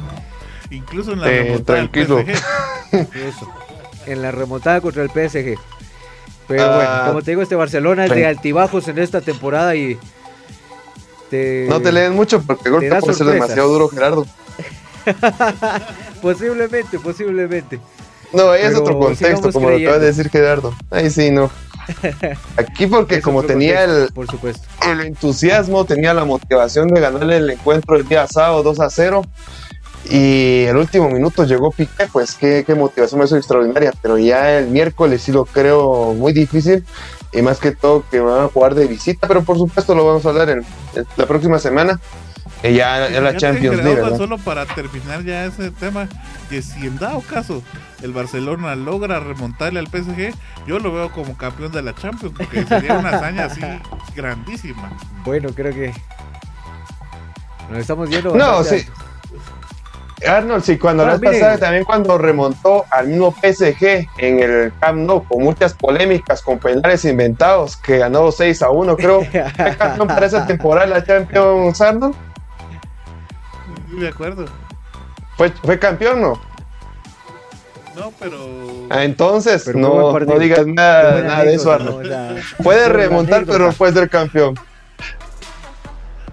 Speaker 1: Incluso en la eh, remontada
Speaker 2: tranquilo. en la remontada contra el PSG. Pero bueno, ah, como te digo, este Barcelona es de altibajos en esta temporada y
Speaker 3: no te leen mucho porque golpe puede ser demasiado duro, Gerardo.
Speaker 2: posiblemente, posiblemente.
Speaker 3: No, ahí es otro contexto, como lo acaba de decir Gerardo. Ahí sí, no. Aquí porque como tenía el,
Speaker 2: por supuesto.
Speaker 3: el entusiasmo, tenía la motivación de ganarle el encuentro el día sábado 2 a 0 y el último minuto llegó Piqué, pues qué, qué motivación eso extraordinaria, pero ya el miércoles sí lo creo muy difícil y más que todo que van a jugar de visita, pero por supuesto lo vamos a hablar en, la próxima semana. Y ya en la Champions League.
Speaker 1: Solo para terminar ya ese tema, que si en dado caso el Barcelona logra remontarle al PSG, yo lo veo como campeón de la Champions, porque sería una hazaña así grandísima.
Speaker 2: Bueno, creo que nos estamos viendo.
Speaker 3: No, sí. Arnold, sí, cuando la pasada también cuando remontó al mismo PSG en el Camp Nou con muchas polémicas, con penales inventados, que ganó 6 a 1, creo. ¿Fue campeón para esa temporada la Champions, Arnold?
Speaker 1: De acuerdo.
Speaker 3: ¿Fue, fue campeón, no?
Speaker 1: No, pero.
Speaker 3: Ah, entonces, no, no digas nada, nada de eso, Arnold. Puede remontar, pero no puede ser campeón.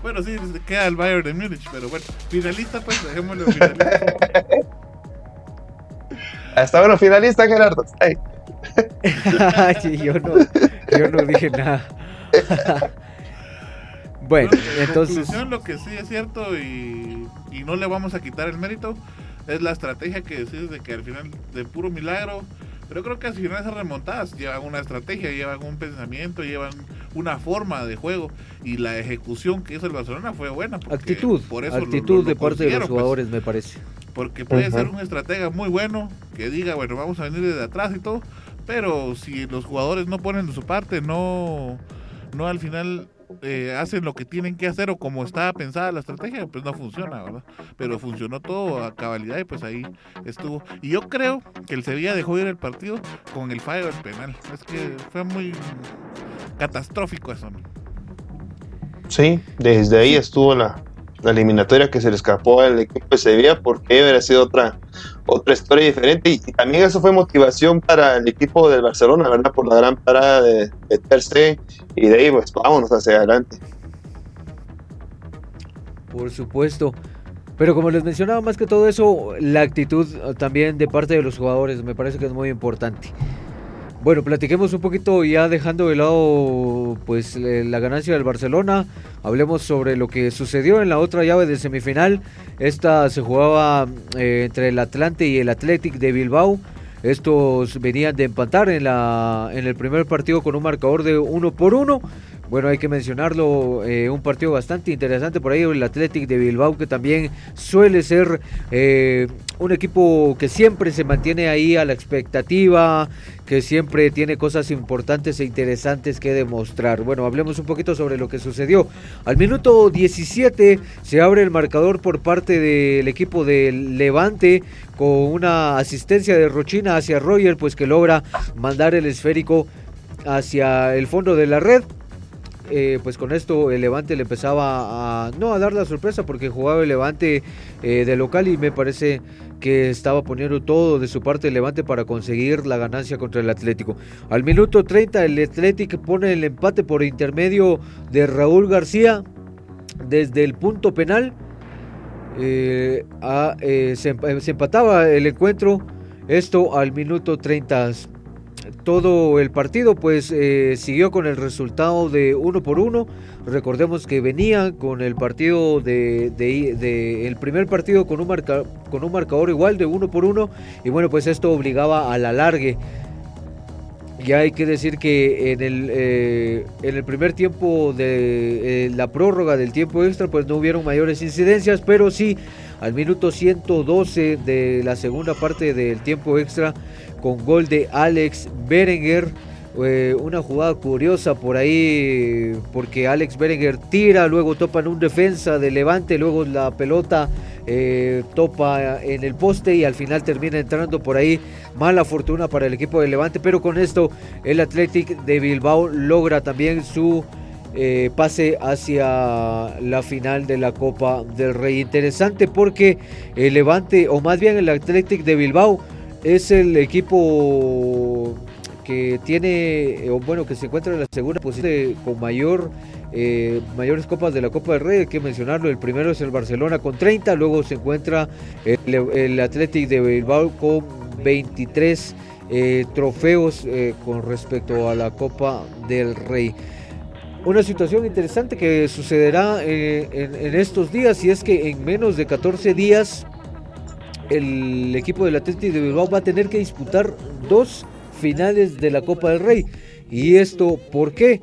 Speaker 1: Bueno, sí, queda el Bayern de Múnich, pero bueno, finalista, pues dejémoslo finalista.
Speaker 3: Hasta bueno, finalista, Gerardo.
Speaker 2: yo, no, yo no dije nada. bueno, entonces.
Speaker 1: lo que sí es cierto y, y no le vamos a quitar el mérito es la estrategia que decís de que al final, de puro milagro, pero creo que al final esas remontadas llevan una estrategia, llevan un pensamiento, llevan una forma de juego y la ejecución que hizo el Barcelona fue buena.
Speaker 2: Actitud, por eso actitud de parte de los pues. jugadores me parece.
Speaker 1: Porque puede ser un estratega muy bueno que diga, bueno, vamos a venir desde atrás y todo, pero si los jugadores no ponen de su parte, no, no al final eh, hacen lo que tienen que hacer o como estaba pensada la estrategia, pues no funciona, ¿verdad? Pero funcionó todo a cabalidad y pues ahí estuvo. Y yo creo que el Sevilla dejó ir el partido con el fallo del penal. Es que fue muy catastrófico eso, ¿no?
Speaker 3: Sí, desde ahí estuvo la, eliminatoria que se le escapó al equipo de Sevilla porque hubiera sido otra otra historia diferente y, también eso fue motivación para el equipo del Barcelona, ¿verdad? Por la gran parada de, de y de ahí pues vámonos hacia adelante.
Speaker 2: Por supuesto. Pero como les mencionaba, más que todo eso, la actitud también de parte de los jugadores me parece que es muy importante. Bueno, platiquemos un poquito ya dejando de lado pues la ganancia del Barcelona. Hablemos sobre lo que sucedió en la otra llave de semifinal. Esta se jugaba eh, entre el Atlante y el Athletic de Bilbao. Estos venían de empatar en, la, en el primer partido con un marcador de uno por uno. Bueno, hay que mencionarlo, eh, un partido bastante interesante por ahí, el Athletic de Bilbao, que también suele ser eh, un equipo que siempre se mantiene ahí a la expectativa, que siempre tiene cosas importantes e interesantes que demostrar. Bueno, hablemos un poquito sobre lo que sucedió. Al minuto 17 se abre el marcador por parte del equipo del Levante con una asistencia de Rochina hacia Roger, pues que logra mandar el esférico hacia el fondo de la red. Eh, pues con esto el Levante le empezaba a no a dar la sorpresa porque jugaba el Levante eh, de local y me parece que estaba poniendo todo de su parte el Levante para conseguir la ganancia contra el Atlético. Al minuto 30 el Atlético pone el empate por intermedio de Raúl García desde el punto penal. Eh, se, se empataba el encuentro. Esto al minuto 30 todo el partido pues eh, siguió con el resultado de uno por uno. Recordemos que venía con el partido de, el primer partido con un, con un marcador igual de uno por uno y bueno pues esto obligaba a la largue. Ya hay que decir que en el, eh, en el primer tiempo de eh, la prórroga del tiempo extra pues no hubieron mayores incidencias, pero sí al minuto 112 de la segunda parte del tiempo extra con gol de Alex Berenguer. Eh, una jugada curiosa por ahí, porque Alex Berenguer tira, luego topa en un defensa de Levante, luego la pelota eh, topa en el poste y al final termina entrando por ahí. Mala fortuna para el equipo de Levante, pero con esto el Athletic de Bilbao logra también su eh, pase hacia la final de la Copa del Rey. Interesante porque el Levante, o más bien el Athletic de Bilbao, es el equipo que tiene, o bueno, que se encuentra en la segunda posición con mayor eh, mayores copas de la Copa del Rey, hay que mencionarlo, el primero es el Barcelona con 30, luego se encuentra el, el Athletic de Bilbao con 23 eh, trofeos eh, con respecto a la Copa del Rey. Una situación interesante que sucederá en, en, estos días y es que en menos de 14 días el equipo del Atlético de Bilbao va a tener que disputar dos finales de la Copa del Rey. ¿Y esto por qué?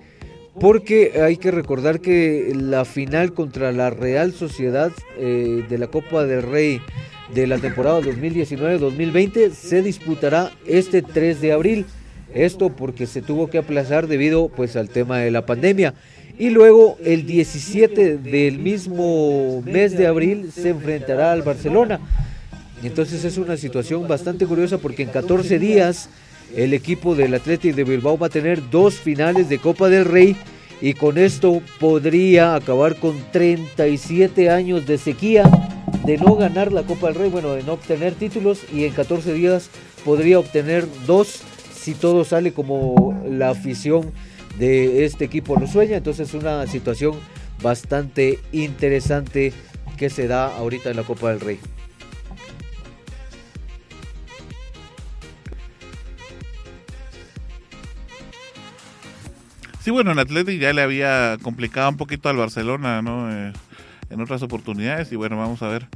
Speaker 2: Porque hay que recordar que la final contra la Real Sociedad eh, de la Copa del Rey de la temporada 2019-2020 se disputará este 3 de abril. Esto porque se tuvo que aplazar debido pues al tema de la pandemia. Y luego el 17 del mismo mes de abril se enfrentará al Barcelona. Entonces es una situación bastante curiosa porque en 14 días el equipo del Atlético de Bilbao va a tener dos finales de Copa del Rey y con esto podría acabar con 37 años de sequía de no ganar la Copa del Rey, bueno, de no obtener títulos y en 14 días podría obtener dos si todo sale como la afición de este equipo lo sueña. Entonces es una situación bastante interesante que se da ahorita en la Copa del Rey.
Speaker 1: Sí, bueno, el Atlético ya le había complicado un poquito al Barcelona, ¿no? Eh, en otras oportunidades y bueno, vamos a ver.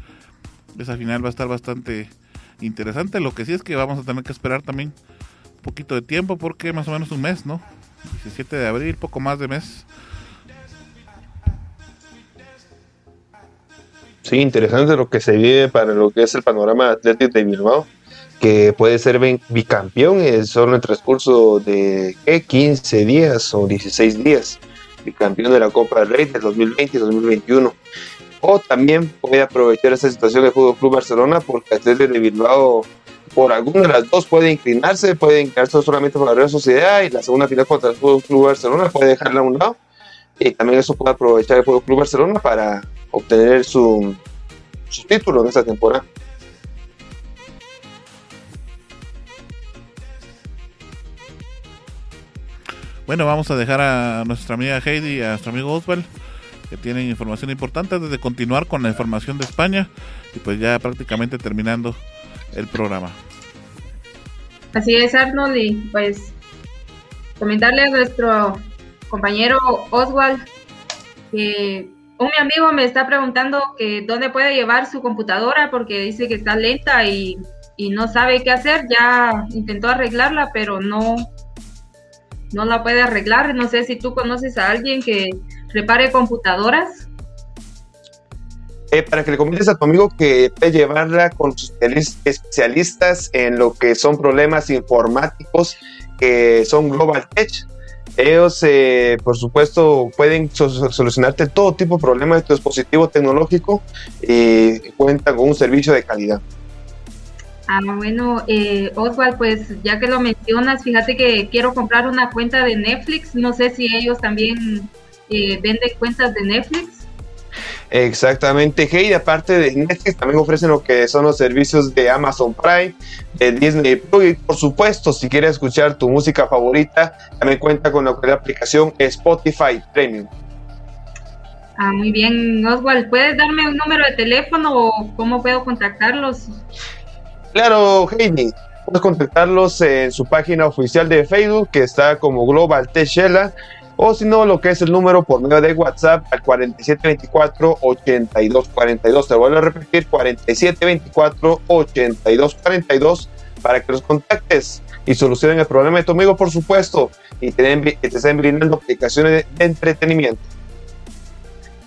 Speaker 1: Esa final va a estar bastante interesante. Lo que sí es que vamos a tener que esperar también un poquito de tiempo porque más o menos un mes, ¿no? 17 de abril, poco más de mes.
Speaker 3: Sí, interesante lo que se vive para lo que es el panorama Atlético de Bilbao que puede ser bicampeón en solo en el transcurso de 15 días o 16 días, bicampeón de la Copa del Rey del 2020 y 2021. O también puede aprovechar esta situación del Fútbol Club Barcelona porque Atlético de Bilbao por alguna de las dos puede inclinarse, puede inclinarse solamente por la Real Sociedad y la segunda final contra el Fútbol Club Barcelona puede dejarla a un lado. Y también eso puede aprovechar el Fútbol Club Barcelona para obtener su, su título en esta temporada.
Speaker 1: Bueno, vamos a dejar a nuestra amiga Heidi y a nuestro amigo Oswald que tienen información importante antes de continuar con la información de España y pues ya prácticamente terminando el programa.
Speaker 5: Así es, Arnold, y pues comentarle a nuestro compañero Oswald que un amigo me está preguntando que dónde puede llevar su computadora porque dice que está lenta y, y no sabe qué hacer. Ya intentó arreglarla, pero no, no la puede arreglar. No sé si tú conoces a alguien que repare computadoras.
Speaker 3: Eh, para que le comentes a tu amigo que puede llevarla con sus especialistas en lo que son problemas informáticos, que son Global Tech. Ellos, eh, por supuesto, pueden solucionarte todo tipo de problemas de tu dispositivo tecnológico y cuentan con un servicio de calidad.
Speaker 5: Ah, bueno, eh, Oswald, pues ya que lo mencionas, fíjate que quiero comprar una cuenta de Netflix. No sé si ellos también eh, venden cuentas de Netflix.
Speaker 3: Exactamente, Hey, aparte de Netflix, también ofrecen lo que son los servicios de Amazon Prime, de Disney Plus y por supuesto, si quieres escuchar tu música favorita, también cuenta con la aplicación Spotify Premium.
Speaker 5: Ah, muy bien, Oswald, ¿puedes darme un número de teléfono o cómo puedo contactarlos?
Speaker 3: Claro, Heidi, puedes contactarlos en su página oficial de Facebook que está como Global Techela o si no, lo que es el número por medio de WhatsApp al 4724-8242. Te vuelvo a repetir, 4724-8242 para que los contactes y solucionen el problema de tu amigo, por supuesto, y te, te estén brindando aplicaciones de entretenimiento.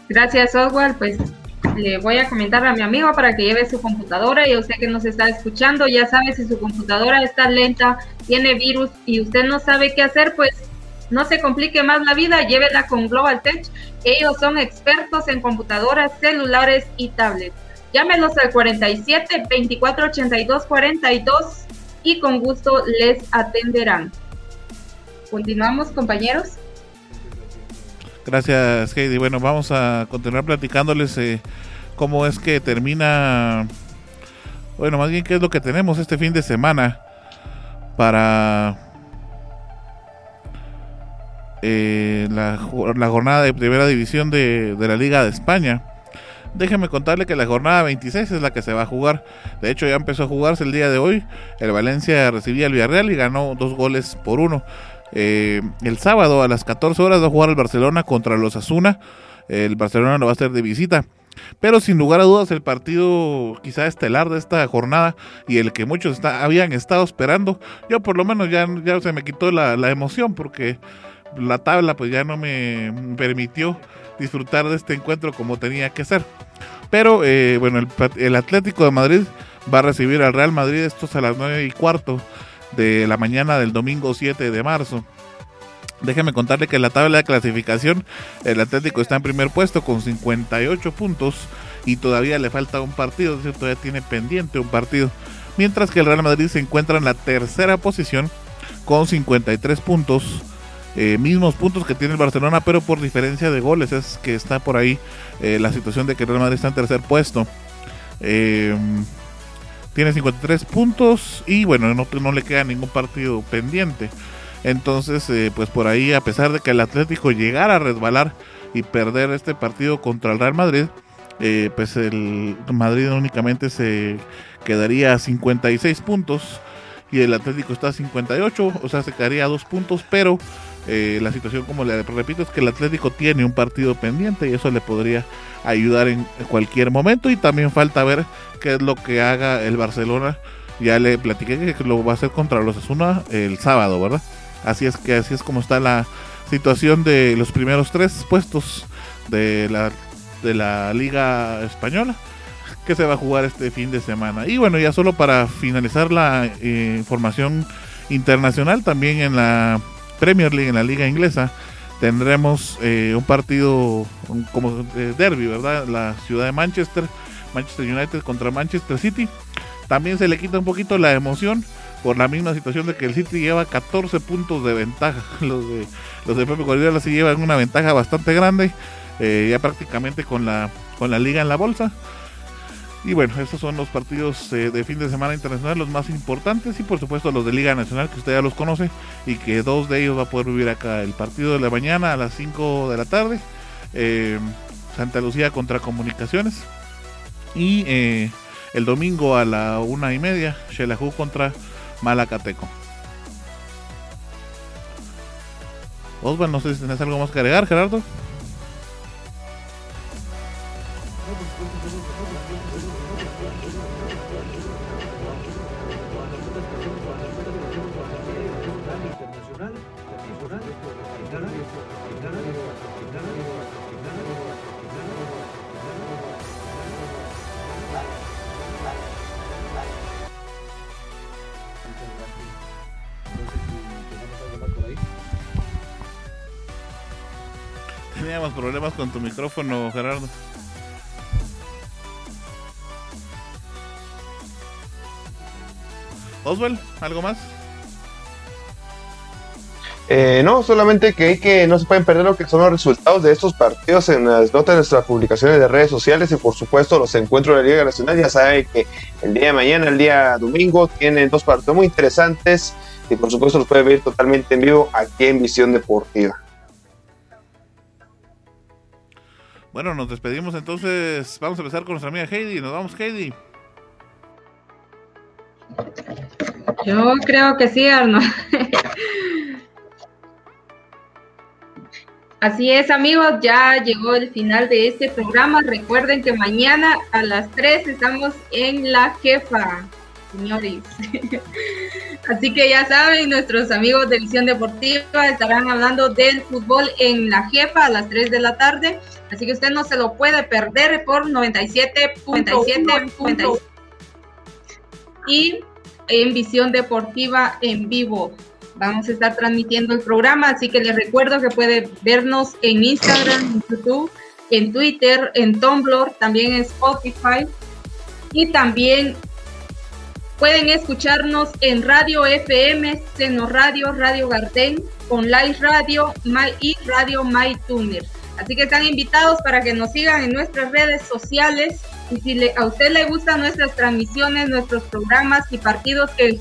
Speaker 5: Gracias, Oswald. Pues le voy a comentar a mi amigo para que lleve su computadora. Yo sé que nos está escuchando. Ya sabe, si su computadora está lenta, tiene virus y usted no sabe qué hacer, pues no se complique más la vida, llévela con Global Tech. Ellos son expertos en computadoras, celulares y tablets. Llámenos al 47 24 82 42 y con gusto les atenderán. Continuamos, compañeros.
Speaker 1: Gracias, Heidi. Bueno, vamos a continuar platicándoles eh, cómo es que termina, bueno, más bien qué es lo que tenemos este fin de semana para eh, la, jornada de primera división de, la Liga de España. Déjenme contarle que la jornada 26 es la que se va a jugar. De hecho, ya empezó a jugarse el día de hoy. El Valencia recibía al Villarreal y ganó dos goles por uno. Eh, el sábado a las 14 horas va a jugar el Barcelona contra los Asuna. El Barcelona lo va a hacer de visita. Pero sin lugar a dudas el partido quizá estelar de esta jornada y el que muchos habían estado esperando, yo por lo menos ya, se me quitó la, emoción porque la tabla pues ya no me permitió disfrutar de este encuentro como tenía que ser. Pero eh, bueno, el, Atlético de Madrid va a recibir al Real Madrid estos a las 9 y cuarto de la mañana del domingo 7 de marzo. Déjeme contarle que en la tabla de clasificación el Atlético está en primer puesto con 58 puntos y todavía le falta un partido, es decir, todavía tiene pendiente un partido. Mientras que el Real Madrid se encuentra en la tercera posición con 53 puntos eh, mismos puntos que tiene el Barcelona, pero por diferencia de goles. Es que está por ahí eh, la situación de que el Real Madrid está en tercer puesto. Eh, tiene 53 puntos y bueno, no, no, le queda ningún partido pendiente. Entonces, pues por ahí, a pesar de que el Atlético llegara a resbalar y perder este partido contra el Real Madrid, pues el Madrid únicamente se quedaría a 56 puntos y el Atlético está a 58, o sea, se quedaría a dos puntos, pero eh, la situación, como le repito, es que el Atlético tiene un partido pendiente y eso le podría ayudar en cualquier momento. Y también falta ver qué es lo que haga el Barcelona. Ya le platiqué que lo va a hacer contra los Asuna el sábado, ¿verdad? Así es que así es como está la situación de los primeros tres puestos de la, de la Liga Española que se va a jugar este fin de semana. Y bueno, ya solo para finalizar la eh, información internacional, también en la Premier League, en la liga inglesa, tendremos eh, un partido como derby, ¿verdad? La ciudad de Manchester, Manchester United contra Manchester City. También se le quita un poquito la emoción por la misma situación de que el City lleva 14 puntos de ventaja. Los de, los de Pepe Guardiola sí llevan una ventaja bastante grande, eh, ya prácticamente con la, con la liga en la bolsa. Y bueno, estos son los partidos eh, de fin de semana internacional, los más importantes y por supuesto los de Liga Nacional que usted ya los conoce y que dos de ellos va a poder vivir acá. El partido de la mañana a las 5 de la tarde, eh, Santa Lucía contra Comunicaciones y eh, el domingo a la una y media, Xelajú contra Malacateco. Osvaldo, no sé si tenés algo más que agregar, Gerardo. Problemas con tu micrófono, Gerardo. Oswald, ¿algo más?
Speaker 3: Eh, no, solamente que, que no se pueden perder lo que son los resultados de estos partidos en las notas de nuestras publicaciones de redes sociales y por supuesto los encuentros de la Liga Nacional. Ya saben que el día de mañana, el día domingo, tienen dos partidos muy interesantes y por supuesto los pueden ver totalmente en vivo aquí en Visión Deportiva.
Speaker 1: Bueno, nos despedimos entonces. Vamos a empezar con nuestra amiga Heidi. Nos vamos, Heidi.
Speaker 5: Yo creo que sí, Arnold. Así es, amigos, ya llegó el final de este programa. Recuerden que mañana a las 3 estamos en La Jefa, señores. Así que ya saben, nuestros amigos de Visión Deportiva estarán hablando del fútbol en La Jefa a las 3 de la tarde. Así que usted no se lo puede perder por 97.97 y en Visión Deportiva en vivo. Vamos a estar transmitiendo el programa, así que les recuerdo que puede vernos en Instagram, en YouTube, en Twitter, en Tumblr, también en Spotify y también pueden escucharnos en Radio FM, Seno Radio, Radio Garden, Online Radio y Radio MyTuner. Así que están invitados para que nos sigan en nuestras redes sociales y si le, a usted le gustan nuestras transmisiones, nuestros programas y partidos que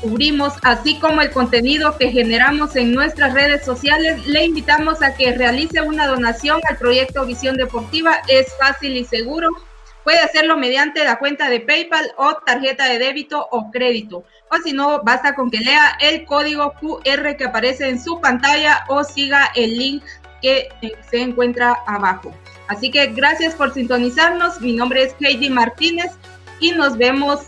Speaker 5: cubrimos, así como el contenido que generamos en nuestras redes sociales, le invitamos a que realice una donación al proyecto Visión Deportiva. Es fácil y seguro. Puede hacerlo mediante la cuenta de PayPal o tarjeta de débito o crédito. O si no, basta con que lea el código QR que aparece en su pantalla o siga el link que se encuentra abajo. Así que gracias por sintonizarnos. Mi nombre es Heidi Martínez y nos vemos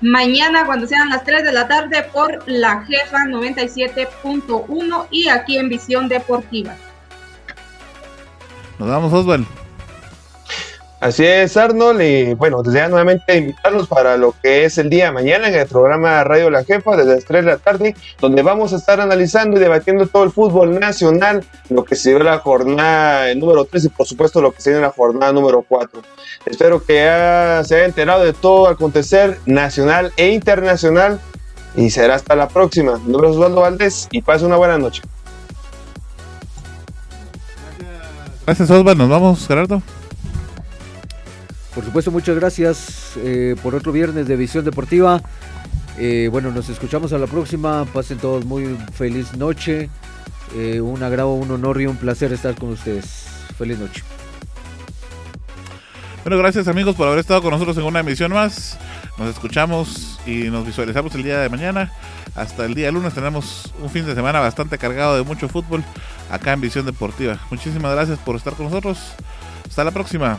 Speaker 5: mañana cuando sean las 3 de la tarde por la jefa 97.1 y aquí en Visión Deportiva.
Speaker 1: Nos vamos, Osvaldo.
Speaker 3: Así es, Arnold, y bueno, desde nuevamente invitarlos para lo que es el día de mañana en el programa Radio La Jefa desde las 3 de la tarde, donde vamos a estar analizando y debatiendo todo el fútbol nacional, lo que se dio la jornada número 3 y por supuesto lo que se dio la jornada número 4. Espero que ya se haya enterado de todo acontecer nacional e internacional y será hasta la próxima. Mi nombre es Osvaldo Valdés y pase una buena noche.
Speaker 1: Gracias, Osvaldo. Nos vamos, Gerardo.
Speaker 2: Por supuesto, muchas gracias eh, por otro viernes de Visión Deportiva. Eh, bueno, nos escuchamos a la próxima. Pasen todos muy feliz noche. Eh, un agrado, un honor y un placer estar con ustedes. Feliz noche.
Speaker 1: Bueno, gracias amigos por haber estado con nosotros en una emisión más. Nos escuchamos y nos visualizamos el día de mañana. Hasta el día lunes tenemos un fin de semana bastante cargado de mucho fútbol acá en Visión Deportiva. Muchísimas gracias por estar con nosotros. Hasta la próxima.